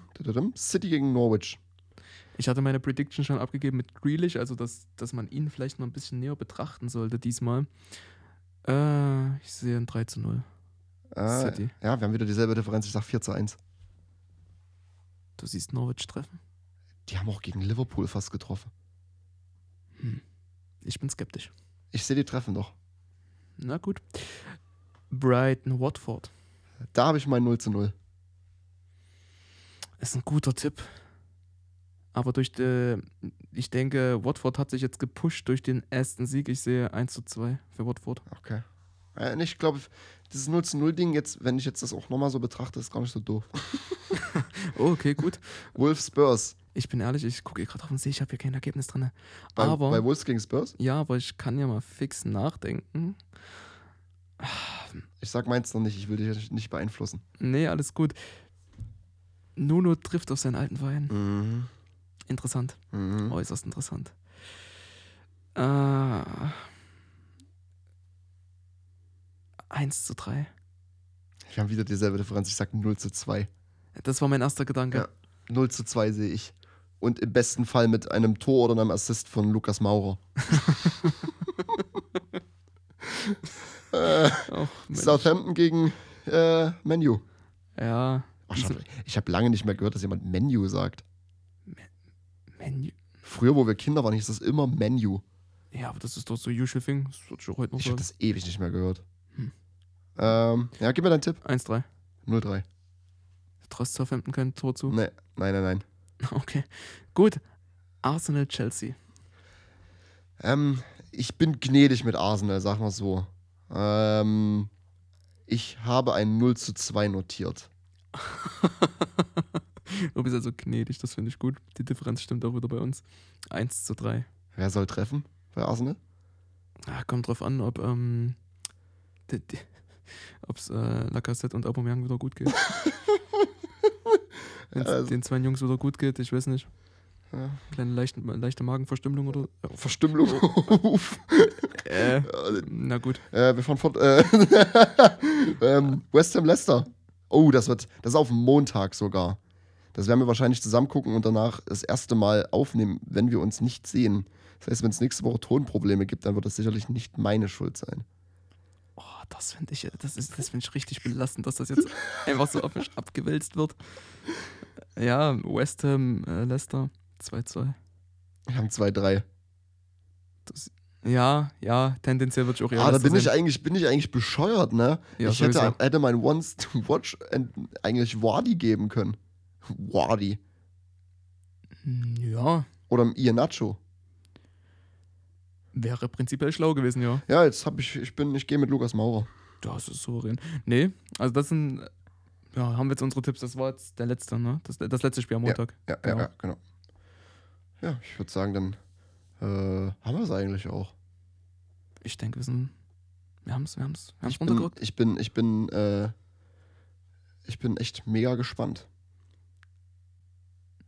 City gegen Norwich. Ich hatte meine Prediction schon abgegeben mit Grealish, also dass, dass man ihn vielleicht noch ein bisschen näher betrachten sollte diesmal. Äh, ich sehe ein 3 zu 0. Äh, City. Ja, wir haben wieder dieselbe Differenz. Ich sag 4 zu 1. Du siehst Norwich treffen. Die haben auch gegen Liverpool fast getroffen. Hm. Ich bin skeptisch. Ich sehe die treffen doch. Na gut. Brighton Watford. Da habe ich mein 0 zu 0. Ist ein guter Tipp. Aber durch die, ich denke, Watford hat sich jetzt gepusht durch den ersten Sieg. Ich sehe 1 zu 2 für Watford. Okay. Äh, und ich glaube, dieses 0 zu 0 Ding, jetzt, wenn ich jetzt das auch nochmal so betrachte, ist gar nicht so doof. Oh, <laughs> okay, gut. Wolves Spurs. Ich bin ehrlich, ich gucke gerade auf den See, ich habe hier kein Ergebnis drin. Bei, Aber, bei Wolves gegen Spurs? ja, aber ich kann ja mal fix nachdenken. Ich sag meins noch nicht, ich will dich nicht beeinflussen. Nee, alles gut. Nuno trifft auf seinen alten Verein. Mhm. Interessant. Mhm. Äußerst interessant. Äh, 1 zu 3. Wir haben wieder dieselbe Differenz. Ich sag 0 zu 2. Das war mein erster Gedanke. Ja. 0 zu 2 sehe ich. Und im besten Fall mit einem Tor oder einem Assist von Lukas Maurer. <laughs> Äh, Oh. Southampton gegen äh, Menu. Ja. Oh, ich habe hab lange nicht mehr gehört, dass jemand Menu sagt. Menü. Früher, wo wir Kinder waren, hieß das immer Menu. Ja, aber das ist doch so usual thing. Das ich auch heute noch Ich habe das ewig nicht mehr gehört. Hm. Ähm, ja, gib mir deinen Tipp. 1-3. 0-3. Traust Southampton kein Tor zu? Nee, nein, nein, nein. <laughs> Okay. Gut. Arsenal, Chelsea. Ähm, ich bin gnädig mit Arsenal, sag mal so. Ähm, ich habe ein 0 zu 2 notiert. <laughs> du bist also gnädig, das finde ich gut. Die Differenz stimmt auch wieder bei uns. 1 zu 3. Wer soll treffen bei Arsenal? Ah, kommt drauf an, ob ähm, es <laughs> äh, Lacassette und Aubameyang wieder gut geht. <laughs> Wenn es Also- den zwei Jungs wieder gut geht, ich weiß nicht. Ja. Kleine leichte, leichte Magenverstümmelung oder. Verstümmelung. Uff. <laughs> Äh, na gut. äh, wir fahren fort. Äh, ähm, West Ham Leicester. Oh, das wird, das ist auf dem Montag sogar. Das werden wir wahrscheinlich zusammen gucken und danach das erste Mal aufnehmen, wenn wir uns nicht sehen. Das heißt, wenn es nächste Woche Tonprobleme gibt, dann wird das sicherlich nicht meine Schuld sein. Oh, das finde ich, das ist, das finde ich richtig belastend, dass das jetzt einfach so auf mich <laughs> abgewälzt wird. Ja, West Ham, äh, Leicester, 2-2. Wir haben 2-3. Das- Ja, ja, tendenziell würde ich auch eher Ah, da bin ich, sehen. eigentlich, bin ich eigentlich bescheuert, ne? Ja, ich hätte, hätte mein Once to Watch en- eigentlich Wadi geben können. Wadi. Ja, Oder Ian Nacho. wäre prinzipiell schlau gewesen, ja. Ja, jetzt habe ich, ich bin, ich gehe mit Lukas Maurer. Das ist souverän. Nee, also das sind, ja, haben wir jetzt unsere Tipps. Das war jetzt der letzte, ne? Das, das letzte Spiel am Montag. Ja, Genau. ja, ja, genau. Ja, ich würde sagen, dann äh, haben wir es eigentlich auch. Ich denke, wir sind, wir haben es, wir haben es, wir haben es Ich bin, runtergerückt. ich bin, ich bin, äh, ich bin echt mega gespannt.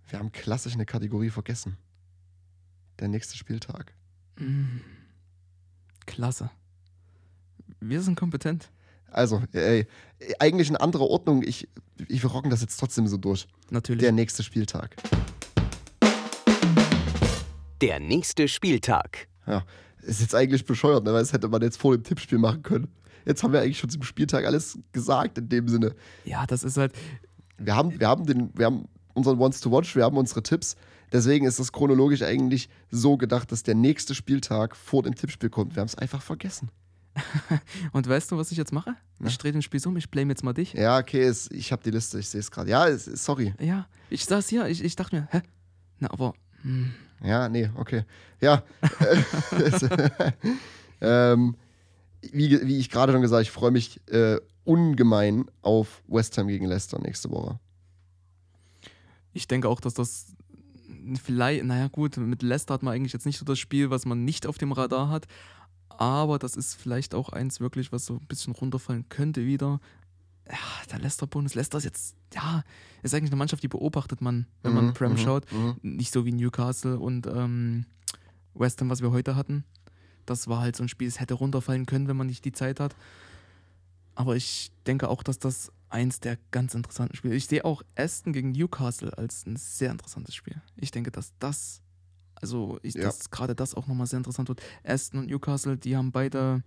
Wir haben klassisch eine Kategorie vergessen. Der nächste Spieltag. Mm. Klasse. Wir sind kompetent. Also, ey, eigentlich in anderer Ordnung. Ich, ich wir rocken das jetzt trotzdem so durch. Natürlich. Der nächste Spieltag. Der nächste Spieltag. Ist jetzt eigentlich bescheuert, ne? weil das hätte man jetzt vor dem Tippspiel machen können. Jetzt haben wir eigentlich schon zum Spieltag alles gesagt in dem Sinne. ja, das ist halt, Wir haben, wir haben, den, wir haben unseren Wants to Watch, wir haben unsere Tipps. Deswegen ist das chronologisch eigentlich so gedacht, dass der nächste Spieltag vor dem Tippspiel kommt. Wir haben es einfach vergessen. <laughs> und weißt du, was ich jetzt mache? Na? Ich drehe den Spieß um, ich blame jetzt mal dich. Ja, okay, es, ich habe die Liste, ich sehe es gerade. Ja, es, sorry. Ja, ich saß hier, ich, ich dachte mir, hä? Na, aber, hm, Ja, nee, okay. Ja. <laughs> <laughs> ähm, wie, wie ich gerade schon gesagt habe, ich freue mich äh, ungemein auf West Ham gegen Leicester nächste Woche. Ich denke auch, dass das vielleicht, naja gut, mit Leicester hat man eigentlich jetzt nicht so das Spiel, was man nicht auf dem Radar hat, aber das ist vielleicht auch eins wirklich, was so ein bisschen runterfallen könnte wieder. Ja, der Leicester-Bonus. Leicester ist jetzt, ja, ist eigentlich eine Mannschaft, die beobachtet man, wenn man Mhm, Prem mhm, schaut. mhm. Nicht so wie Newcastle und ähm, West Ham, was wir heute hatten. Das war halt so ein Spiel, es hätte runterfallen können, wenn man nicht die Zeit hat. Aber ich denke auch, dass das eins der ganz interessanten Spiele. Ich sehe auch Aston gegen Newcastle als ein sehr interessantes Spiel. Ich denke, dass das, also ich, Ja. dass gerade das auch nochmal sehr interessant wird. Aston und Newcastle, die haben beide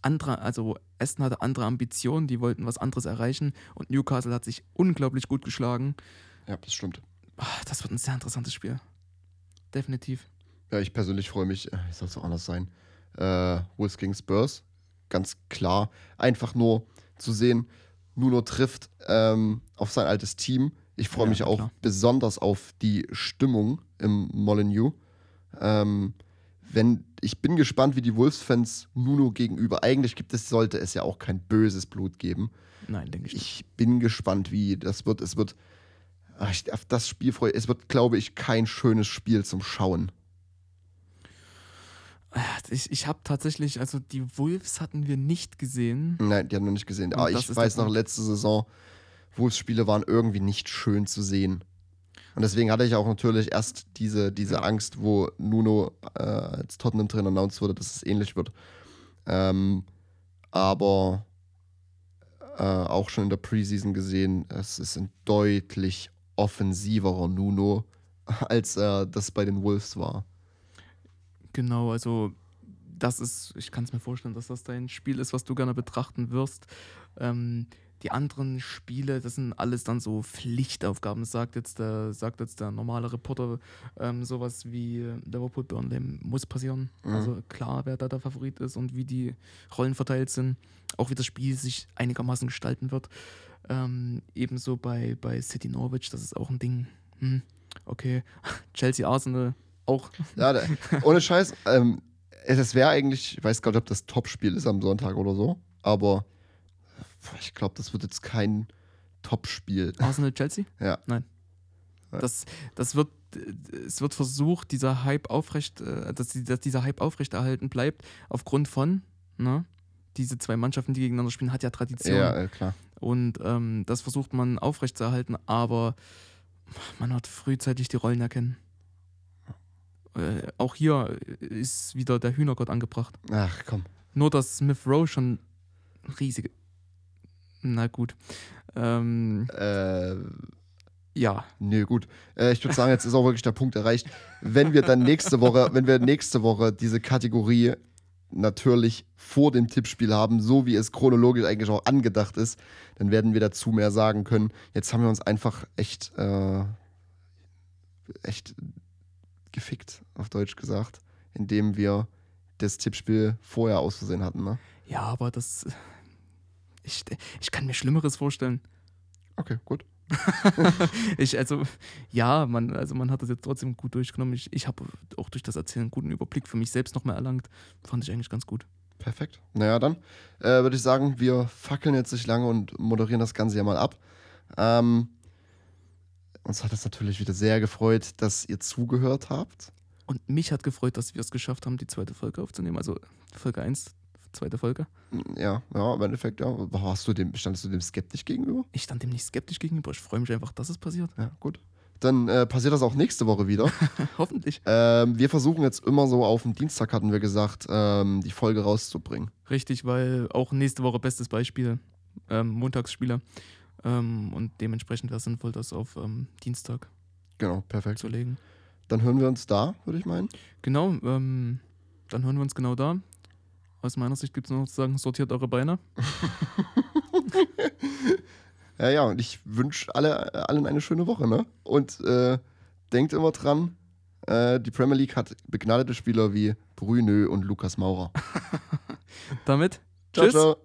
andere, also Aston hatte andere Ambitionen, die wollten was anderes erreichen und Newcastle hat sich unglaublich gut geschlagen. Ja, das stimmt. Ah, Das wird ein sehr interessantes Spiel. Definitiv. Ja, ich persönlich freue mich, äh, wie soll es auch anders sein? Äh, Wolves gegen Spurs, ganz klar. Einfach nur zu sehen, Nuno trifft ähm, auf sein altes Team. Ich freue Ja, mich auch klar. besonders auf die Stimmung im Molyneux. Ähm, wenn, ich bin gespannt, wie die Wolves-Fans Nuno gegenüber. Eigentlich gibt es, sollte es ja auch kein böses Blut geben. Nein, denke ich nicht. Ich bin gespannt, wie das wird. Es wird, ach, ich, auf das Spiel freue Es wird, glaube ich, kein schönes Spiel zum Schauen. Ich, ich habe tatsächlich, also die Wolves hatten wir nicht gesehen. Nein, die haben noch nicht gesehen. Aber das ich weiß noch, letzte Saison, Wolves-Spiele waren irgendwie nicht schön zu sehen. Und deswegen hatte ich auch natürlich erst diese, diese Ja. Angst, wo Nuno äh, als Tottenham-Trainer announced wurde, dass es ähnlich wird. Ähm, aber äh, auch schon in der Preseason gesehen, es ist ein deutlich offensiverer Nuno, <laughs> als er das bei den Wolves war. Genau, also das ist, ich kann es mir vorstellen, dass das dein Spiel ist, was du gerne betrachten wirst. Ähm, die anderen Spiele, das sind alles dann so Pflichtaufgaben, sagt jetzt der, sagt jetzt der normale Reporter. Ähm, sowas wie Liverpool Burnley muss passieren. Mhm. Also klar, wer da der Favorit ist und wie die Rollen verteilt sind. Auch wie das Spiel sich einigermaßen gestalten wird. Ähm, ebenso bei, bei City Norwich, das ist auch ein Ding. Hm, okay. <laughs> Chelsea Arsenal auch. Ja, da, ohne Scheiß. Ähm, das wäre eigentlich, ich weiß gar nicht, ob das Topspiel ist am Sonntag oder so, aber boah, ich glaube, das wird jetzt kein Topspiel. Arsenal Chelsea? Ja. Nein. Das, das wird, es wird versucht, dieser Hype aufrecht, äh, dass, dass dieser Hype aufrechterhalten bleibt, aufgrund von, ne? Diese zwei Mannschaften, die gegeneinander spielen, hat ja Tradition. Ja, äh, klar. Und ähm, das versucht man aufrechtzuerhalten, aber man hat frühzeitig die Rollen erkennen. Äh, auch hier ist wieder der Hühnergott angebracht. Ach komm. Nur, dass Smith Rowe schon riesige. Na gut. Ähm, Äh, ja, nö, gut. Äh, ich würde sagen, jetzt ist auch wirklich der Punkt erreicht. Wenn wir dann nächste Woche, wenn wir nächste Woche diese Kategorie natürlich vor dem Tippspiel haben, so wie es chronologisch eigentlich auch angedacht ist, dann werden wir dazu mehr sagen können. Jetzt haben wir uns einfach echt, äh, echt gefickt, auf Deutsch gesagt, indem wir das Tippspiel vorher aus Versehen hatten, ne? ja, aber das. Ich, ich kann mir Schlimmeres vorstellen. Okay, gut. <laughs> Ich, also, ja, man, also man hat das jetzt trotzdem gut durchgenommen. Ich, ich habe auch durch das Erzählen einen guten Überblick für mich selbst nochmal erlangt. Fand ich eigentlich ganz gut. Perfekt. Naja, dann äh, würde ich sagen, wir fackeln jetzt nicht lange und moderieren das Ganze ja mal ab. Ähm, uns hat es natürlich wieder sehr gefreut, dass ihr zugehört habt. Und mich hat gefreut, dass wir es geschafft haben, die zweite Folge aufzunehmen. Also Folge 1, zweite Folge. Ja, ja, im Endeffekt, ja. Warst du dem, standest du dem skeptisch gegenüber? Ich stand dem nicht skeptisch gegenüber. Ich freue mich einfach, dass es passiert. Ja, gut. Dann äh, passiert das auch nächste Woche wieder. <laughs> Hoffentlich. ähm, wir versuchen jetzt immer so auf den Dienstag, hatten wir gesagt, ähm, die Folge rauszubringen. Richtig, weil auch nächste Woche bestes Beispiel, ähm, Montagsspieler. Ähm, und dementsprechend wäre es sinnvoll, das auf ähm, Dienstag Genau, perfekt. zu legen. Dann hören wir uns da, würde ich meinen. Genau, ähm, dann hören wir uns genau da. Aus meiner Sicht gibt es noch zu sagen, sortiert eure Beine. <laughs> Ja, ja, und ich wünsche alle, allen eine schöne Woche, ne? Und äh, denkt immer dran, äh, die Premier League hat begnadete Spieler wie Brünö und Lukas Maurer. <laughs> Damit, Ciao, tschüss. ciao.